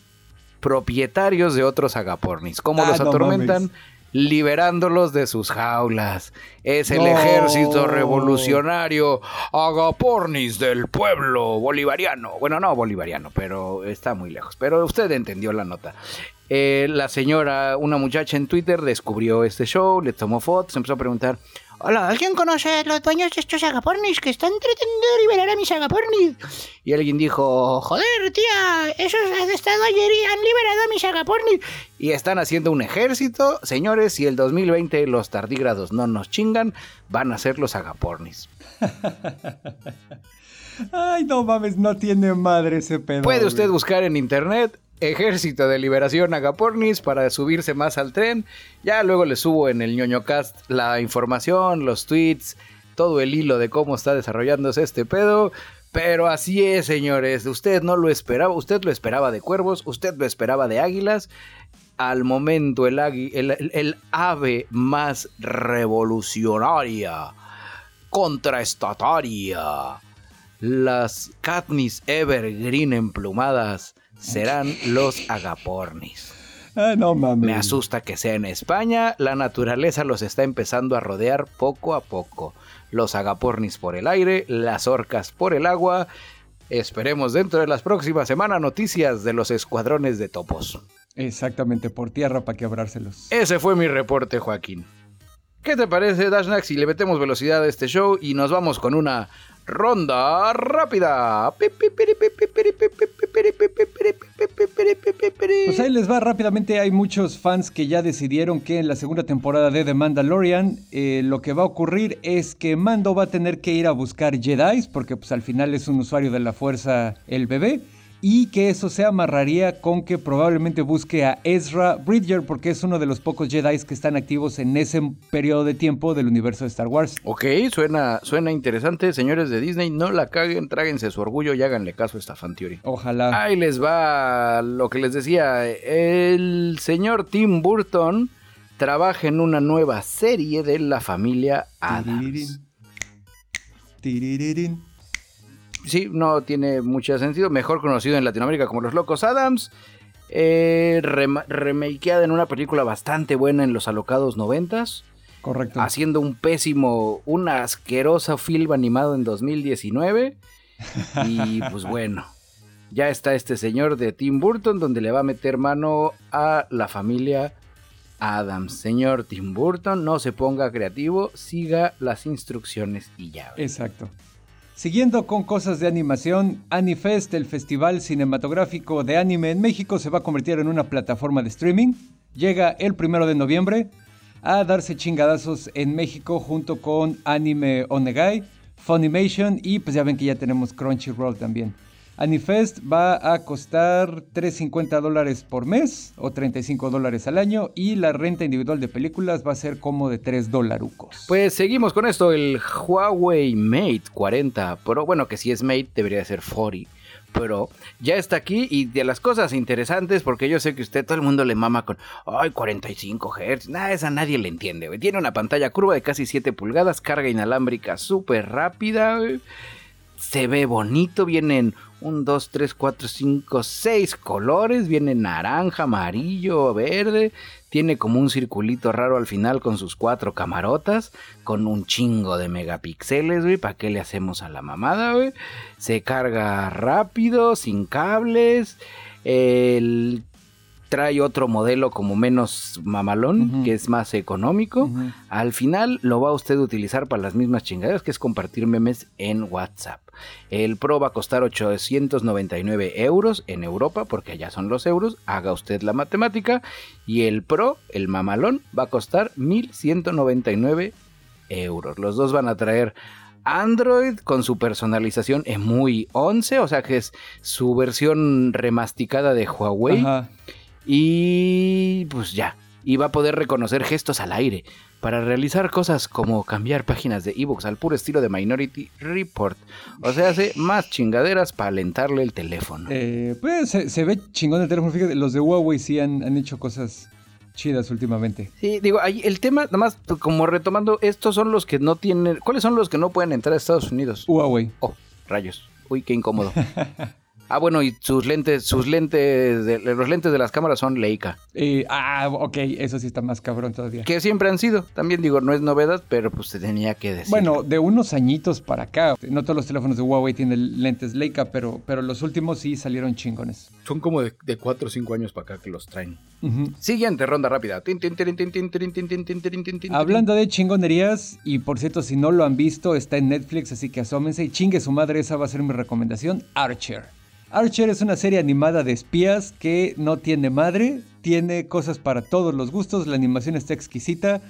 propietarios de otros agapornis. ¿Cómo ah, los atormentan? liberándolos de sus jaulas. Es el ejército revolucionario Agapornis del pueblo bolivariano. Bueno, no bolivariano, pero está muy lejos. Pero usted entendió la nota. Eh, la señora, una muchacha en Twitter, descubrió este show, le tomó fotos, empezó a preguntar, Hola, ¿alguien conoce a los dueños de estos agapornis que están tratando de liberar a mis agapornis? Y alguien dijo, joder, tía, esos han estado ayer y han liberado a mis agapornis. Y están haciendo un ejército. Señores, si el 2020 los tardígrados no nos chingan, van a ser los agapornis. Ay, no mames, no tiene madre ese pedo. Puede usted buscar en internet Ejército de Liberación Agapornis para subirse más al tren. Ya luego le subo en el ñoñocast la información, los tweets, todo el hilo de cómo está desarrollándose este pedo. Pero así es, señores. Usted no lo esperaba. Usted lo esperaba de cuervos. Usted lo esperaba de águilas. Al momento, el, el ave más revolucionaria, contraestataria, las Katniss Evergreen emplumadas serán los agapornis. Ah, no mames. Me asusta que sea en España. La naturaleza los está empezando a rodear poco a poco. Los agapornis por el aire, las orcas por el agua. Esperemos dentro de las próximas semanas noticias de los escuadrones de topos. Exactamente, por tierra para quebrárselos. Ese fue mi reporte, Joaquín. ¿Qué te parece, Dashnack, si le metemos velocidad a este show y nos vamos con una ronda rápida? Pues ahí les va rápidamente. Hay muchos fans que ya decidieron que en la segunda temporada de The Mandalorian eh, lo que va a ocurrir es que Mando va a tener que ir a buscar Jedi, porque pues al final es un usuario de la fuerza el bebé y que eso se amarraría con que probablemente busque a Ezra Bridger porque es uno de los pocos Jedi que están activos en ese periodo de tiempo del universo de Star Wars. Ok, suena, suena interesante. Señores de Disney, no la caguen, tráguense su orgullo y háganle caso a esta fan theory. Ojalá. Ahí les va lo que les decía. El señor Tim Burton trabaja en una nueva serie de la familia Adams sí, no tiene mucho sentido. Mejor conocido en Latinoamérica como Los Locos Adams. Eh, remakeada en una película bastante buena en los alocados noventas. Correcto. Haciendo un pésimo, una asquerosa film animado en 2019. Y pues bueno, ya está este señor de Tim Burton donde le va a meter mano a la familia Adams. Señor Tim Burton, no se ponga creativo, siga las instrucciones y ya. Exacto. Siguiendo con cosas de animación, Anifest, el festival cinematográfico de anime en México, se va a convertir en una plataforma de streaming. Llega el primero de noviembre a darse chingadazos en México junto con Anime Onegai, Funimation y pues ya ven que ya tenemos Crunchyroll también. Anifest va a costar 3.50 dólares por mes o 35 dólares al año y la renta individual de películas va a ser como de 3 dolarucos. Pues seguimos con esto, el Huawei Mate 40 Pro, bueno que si es Mate debería ser 40 pero ya está aquí y de las cosas interesantes, porque yo sé que usted, todo el mundo le mama con, ay, 45 Hz, nada, esa nadie le entiende, Tiene una pantalla curva de casi 7 pulgadas, carga inalámbrica súper rápida, se ve bonito, vienen 1, 2, 3, 4, 5, 6 colores. Viene naranja, amarillo, verde. Tiene como un circulito raro al final con sus cuatro camarotas. Con un chingo de megapíxeles, güey. ¿Para qué le hacemos a la mamada, güey? Se carga rápido, sin cables. El trae otro modelo como menos mamalón, que es más económico. Al final lo va a usted utilizar para las mismas chingaderas, que es compartir memes en WhatsApp. El Pro va a costar 899 euros en Europa, porque allá son los euros. Haga usted la matemática. Y el Pro, el mamalón, va a costar 1199 euros. Los dos van a traer Android con su personalización en muy 11, o sea que es su versión remasticada de Huawei. Y pues ya, y va a poder reconocer gestos al aire para realizar cosas como cambiar páginas de ebooks al puro estilo de Minority Report. O sea, hace más chingaderas para alentarle el teléfono. Eh, pues se, ve chingón el teléfono. Fíjate, los de Huawei sí han, han hecho cosas chidas últimamente. Sí, digo, ahí el tema, nada más como retomando, estos son los que no tienen. ¿Cuáles son los que no pueden entrar a Estados Unidos? Huawei. Oh, rayos. Uy, qué incómodo. Ah, bueno, y sus lentes, sus lentes, de, los lentes de las cámaras son Leica. ah, ok, eso sí está más cabrón todavía. Que siempre han sido, también digo, no es novedad, pero pues se tenía que decir. Bueno, de unos añitos para acá, no todos los teléfonos de Huawei tienen lentes Leica, pero, pero los últimos sí salieron chingones. Son como de, de 4 o 5 años para acá que los traen. Siguiente ronda rápida. Hablando de chingonerías, y por cierto, si no lo han visto, está en Netflix, así que asómense y chingue su madre, esa va a ser mi recomendación, Archer. Archer es una serie animada de espías que no tiene madre, tiene cosas para todos los gustos, la animación está exquisita,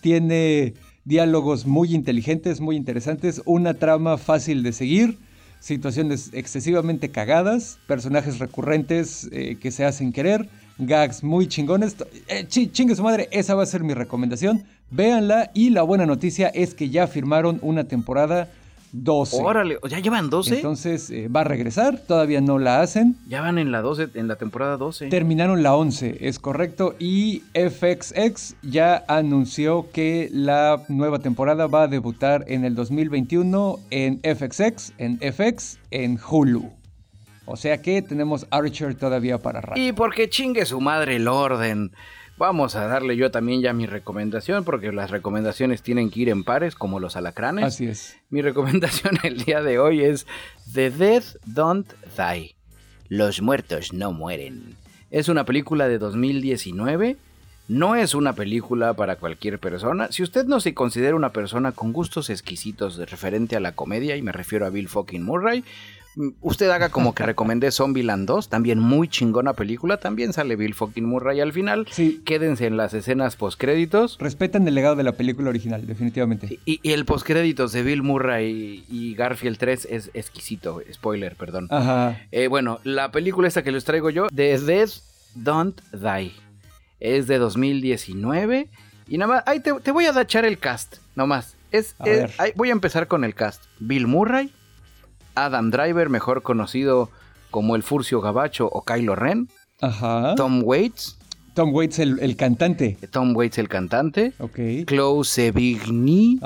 tiene diálogos muy inteligentes, muy interesantes, una trama fácil de seguir, situaciones excesivamente cagadas, personajes recurrentes eh, que se hacen querer, gags muy chingones. Eh, chingue su madre, esa va a ser mi recomendación. Véanla y la buena noticia es que ya firmaron una temporada 12. Órale, ¿ya llevan 12? Entonces eh, va a regresar, todavía no la hacen. Ya van en la 12, en la temporada 12. Terminaron la 11, es correcto. Y FXX ya anunció que la nueva temporada va a debutar en el 2021 en FXX, en FX, en Hulu. O sea que tenemos Archer todavía para rato. Y porque chingue su madre el orden. Vamos a darle yo también ya mi recomendación, porque las recomendaciones tienen que ir en pares, como los alacranes. Así es. Mi recomendación el día de hoy es The Dead Don't Die. Los muertos no mueren. Es una película de 2019. No es una película para cualquier persona. Si usted no se considera una persona con gustos exquisitos referente a la comedia, y me refiero a Bill fucking Murray, usted haga como que recomendé Zombieland 2, también muy chingona película, también sale Bill fucking Murray al final. Sí. Quédense en las escenas postcréditos. Respetan el legado de la película original, definitivamente. Y, el postcréditos de Bill Murray y, Garfield 3 es exquisito, spoiler, perdón. Ajá. Eh, bueno, la película esta que les traigo yo, The Dead Don't Die, es de 2019 y nada más, ahí te, voy a echar el cast, nomás. Es, voy a empezar con el cast. Bill Murray, Adam Driver, mejor conocido como el Furcio Gabacho o Kylo Ren. Ajá. Tom Waits. Tom Waits, el, cantante. Tom Waits, el cantante. Ok. Chloe Sevigny.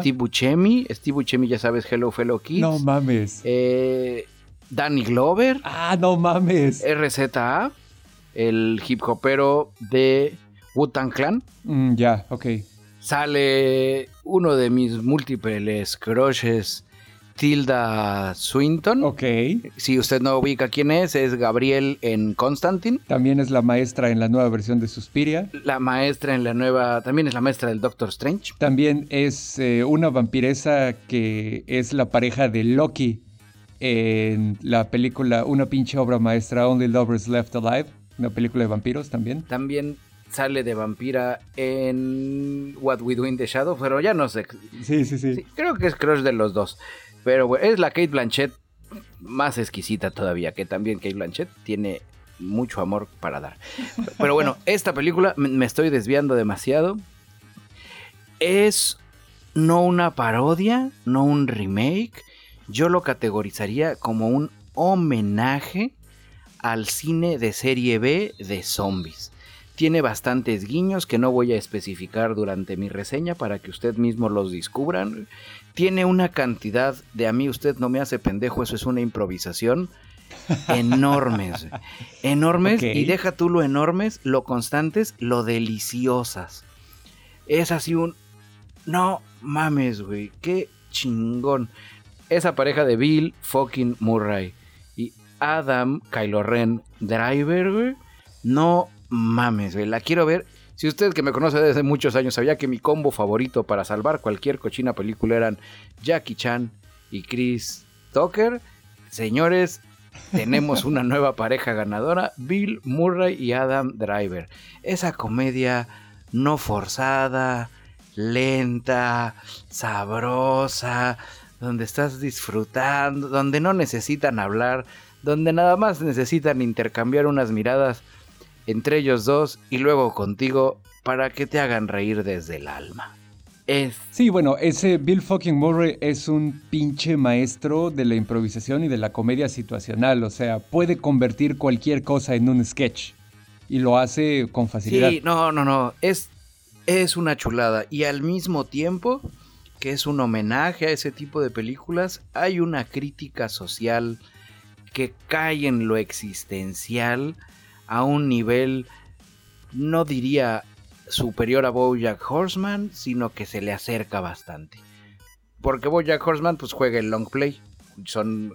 Steve Buscemi. Steve Buscemi, ya sabes, Hello Fellow Kids. No mames. Eh, Danny Glover. Ah, no mames. RZA. El hip hopero de Wu-Tang Clan. Mm, ya, ok. Sale uno de mis múltiples crushes Tilda Swinton. Ok. Si usted no ubica quién es, es Gabriel en Constantine. También es la maestra en la nueva versión de Suspiria. La maestra en la nueva, también es la maestra del Doctor Strange. También es eh, una vampiresa que es la pareja de Loki en la película Una pinche obra maestra, Only Lovers Left Alive. Una película de vampiros también. También sale de vampira en What We Do in the Shadow, pero ya no sé. Sí, sí, sí. creo que es crush de los dos. Pero es la Kate Blanchett más exquisita todavía, que también Kate Blanchett tiene mucho amor para dar. Pero bueno, esta película me estoy desviando demasiado. Es no una parodia, no un remake. Yo lo categorizaría como un homenaje al cine de serie B de zombies. Tiene bastantes guiños que no voy a especificar durante mi reseña para que usted mismo los descubran. Tiene una cantidad de a mí usted no me hace pendejo, eso es una improvisación. Enormes, enormes y deja tú lo enormes, lo constantes, lo deliciosas. Es así un... No mames, güey, qué chingón. Esa pareja de Bill fucking Murray y Adam Kylo Ren Driver, güey. No mames, güey. La quiero ver. Si usted que me conoce desde muchos años sabía que mi combo favorito para salvar cualquier cochina película eran Jackie Chan y Chris Tucker, señores, tenemos una nueva pareja ganadora, Bill Murray y Adam Driver. Esa comedia no forzada, lenta, sabrosa, donde estás disfrutando, donde no necesitan hablar, donde nada más necesitan intercambiar unas miradas entre ellos dos y luego contigo para que te hagan reír desde el alma. Es... Sí, bueno, ese Bill fucking Murray es un pinche maestro de la improvisación y de la comedia situacional, o sea, puede convertir cualquier cosa en un sketch y lo hace con facilidad. Sí, no, no, no, es, es una chulada y al mismo tiempo que es un homenaje a ese tipo de películas, hay una crítica social que cae en lo existencial a un nivel, no diría superior a Bojack Horseman, sino que se le acerca bastante. Porque Bojack Horseman pues juega el long play. Son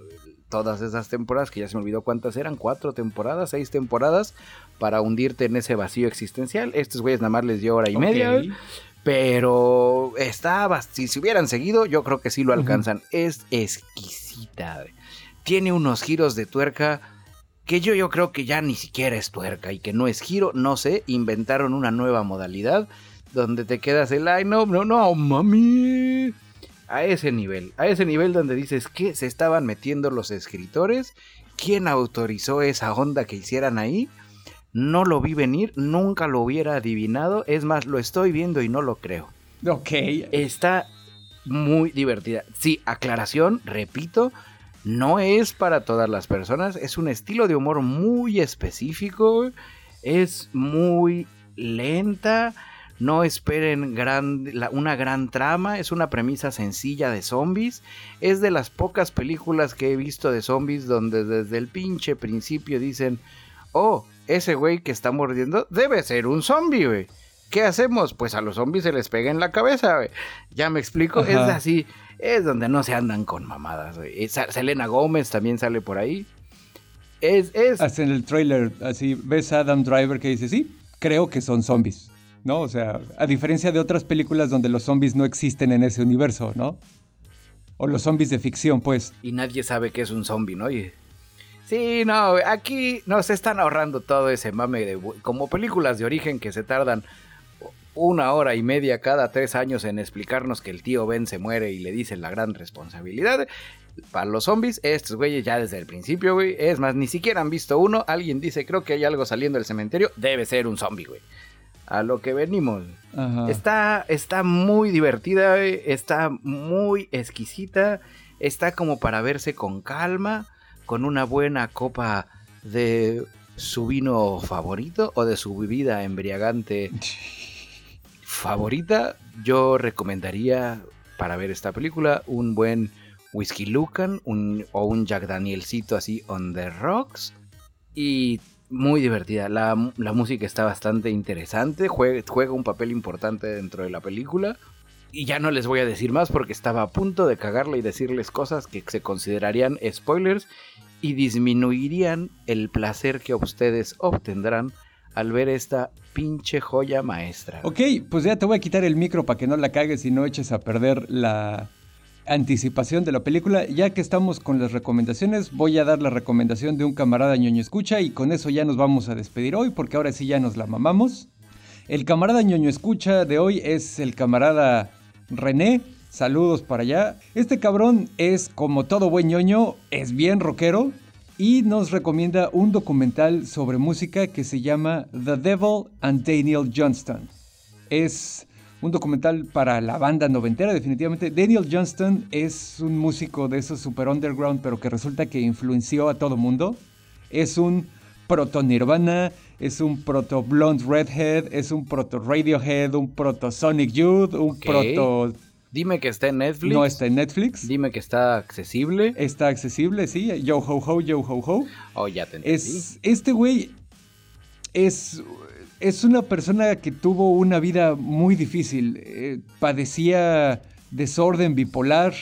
todas esas temporadas, que ya se me olvidó cuántas eran, cuatro temporadas, seis temporadas, para hundirte en ese vacío existencial. Estos güeyes nada más les dio hora y media. Pero estaba, si se hubieran seguido, yo creo que sí lo alcanzan. Es exquisita. Tiene unos giros de tuerca que yo, yo creo que ya ni siquiera es tuerca y que no es giro, no sé, inventaron una nueva modalidad donde te quedas el, ay, no, no, no, mami. A ese nivel, a ese nivel donde dices que se estaban metiendo los escritores, quién autorizó esa onda que hicieran ahí, no lo vi venir, nunca lo hubiera adivinado, es más, lo estoy viendo y no lo creo. Ok. Está muy divertida. Sí, aclaración, repito, no es para todas las personas, es un estilo de humor muy específico, es muy lenta, no esperen una gran trama, es una premisa sencilla de zombies, es de las pocas películas que he visto de zombies donde desde el pinche principio dicen, oh, ese güey que está mordiendo debe ser un zombie, güey. ¿Qué hacemos? Pues a los zombies se les pega en la cabeza, güey. Ya me explico, es así es donde no se andan con mamadas. Selena Gómez también sale por ahí. Es, es... Hasta en el trailer, así, ves a Adam Driver que dice, sí, creo que son zombies, ¿no? O sea, a diferencia de otras películas donde los zombies no existen en ese universo, ¿no? O los zombies de ficción, pues. Y nadie sabe qué es un zombie, ¿no? Sí, no, aquí nos están ahorrando todo ese mame de... Como películas de origen que se tardan una hora y media cada tres años en explicarnos que el tío Ben se muere y le dicen la gran responsabilidad. Para los zombies, estos güeyes ya desde el principio, güey. Es más, ni siquiera han visto uno. Alguien dice, creo que hay algo saliendo del cementerio. Debe ser un zombie, güey. A lo que venimos. Está, está muy divertida, Está muy exquisita. Está como para verse con calma. Con una buena copa de su vino favorito o de su bebida embriagante favorita, yo recomendaría para ver esta película un buen Whisky Lucan o un Jack Danielcito así on the rocks. Y muy divertida. La, música está bastante interesante. Juega, juega, un papel importante dentro de la película. Y ya no les voy a decir más porque estaba a punto de cagarle y decirles cosas que se considerarían spoilers y disminuirían el placer que ustedes obtendrán al ver esta pinche joya maestra. Ok, pues ya te voy a quitar el micro para que no la cagues y no eches a perder la anticipación de la película. Ya que estamos con las recomendaciones, voy a dar la recomendación de un camarada ñoño escucha y con eso ya nos vamos a despedir hoy porque ahora sí ya nos la mamamos. El camarada ñoño escucha de hoy es el camarada René. Saludos para allá. Este cabrón es, como todo buen ñoño, es bien rockero y nos recomienda un documental sobre música que se llama The Devil and Daniel Johnston. Es un documental para la banda noventera, definitivamente. Daniel Johnston es un músico de esos super underground, pero que resulta que influenció a todo mundo. Es un proto Nirvana, es un proto Blonde Redhead, es un proto Radiohead, un proto Sonic Youth, un proto Dime que está en Netflix. No está en Netflix. Dime que está accesible. Está accesible, sí. Yo ho ho, yo ho ho. Oh, ya te entendí. Es, este güey es, es una persona que tuvo una vida muy difícil. Eh, padecía desorden bipolar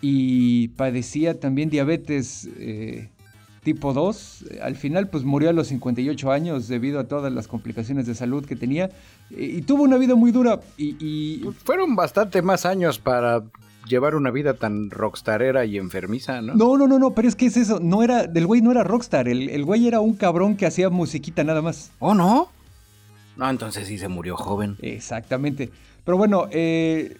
y padecía también diabetes. Eh, tipo 2. Al final, pues murió a los 58 años debido a todas las complicaciones de salud que tenía. Y, tuvo una vida muy dura. Y, Fueron bastante más años para llevar una vida tan rockstarera y enfermiza, ¿no? No, no, no, no, pero es que es eso. No era, del güey no era rockstar. El, el güey era un cabrón que hacía musiquita nada más. ¿Oh, no? No, entonces sí se murió joven. Exactamente. Pero bueno, eh,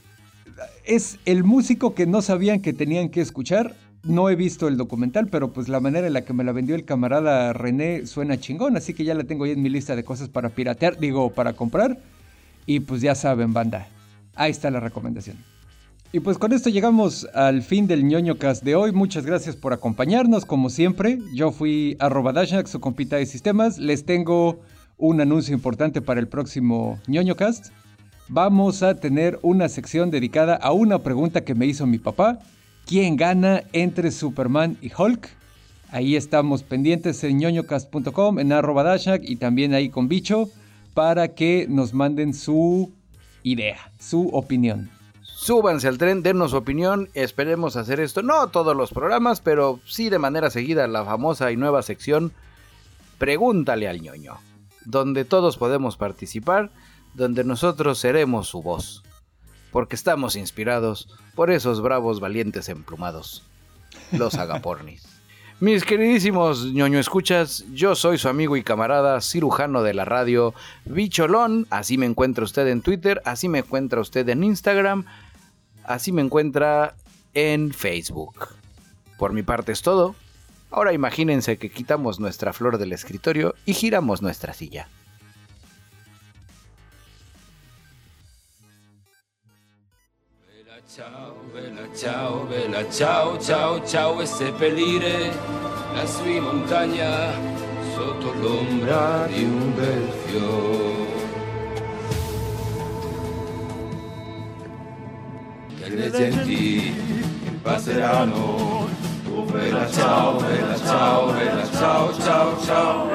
es el músico que no sabían que tenían que escuchar no he visto el documental, pero pues la manera en la que me la vendió el camarada René suena chingón, así que ya la tengo ahí en mi lista de cosas para piratear, digo, para comprar. Y pues ya saben, banda. Ahí está la recomendación. Y pues con esto llegamos al fin del ñoño cast de hoy. Muchas gracias por acompañarnos, como siempre. Yo fui arroba Dashnak, su compita de sistemas. Les tengo un anuncio importante para el próximo ñoño cast. Vamos a tener una sección dedicada a una pregunta que me hizo mi papá quién gana entre Superman y Hulk. Ahí estamos pendientes en ñoñocast.com, en arroba dashak y también ahí con bicho para que nos manden su idea, su opinión. Súbanse al tren, dennos su opinión, esperemos hacer esto, no todos los programas, pero sí de manera seguida la famosa y nueva sección Pregúntale al ñoño, donde todos podemos participar, donde nosotros seremos su voz porque estamos inspirados por esos bravos valientes emplumados, los agapornis. Mis queridísimos ñoño escuchas, yo soy su amigo y camarada cirujano de la radio Bicholón, así me encuentra usted en Twitter, así me encuentra usted en Instagram, así me encuentra en Facebook. Por mi parte es todo. Ahora imagínense que quitamos nuestra flor del escritorio y giramos nuestra silla. Ciao, bella ciao, ciao, ciao e seppellire la sua montagna sotto l'ombra di un bel fiore. Che le genti passeranno, oh bella ciao, bella ciao, bella ciao, ciao, ciao.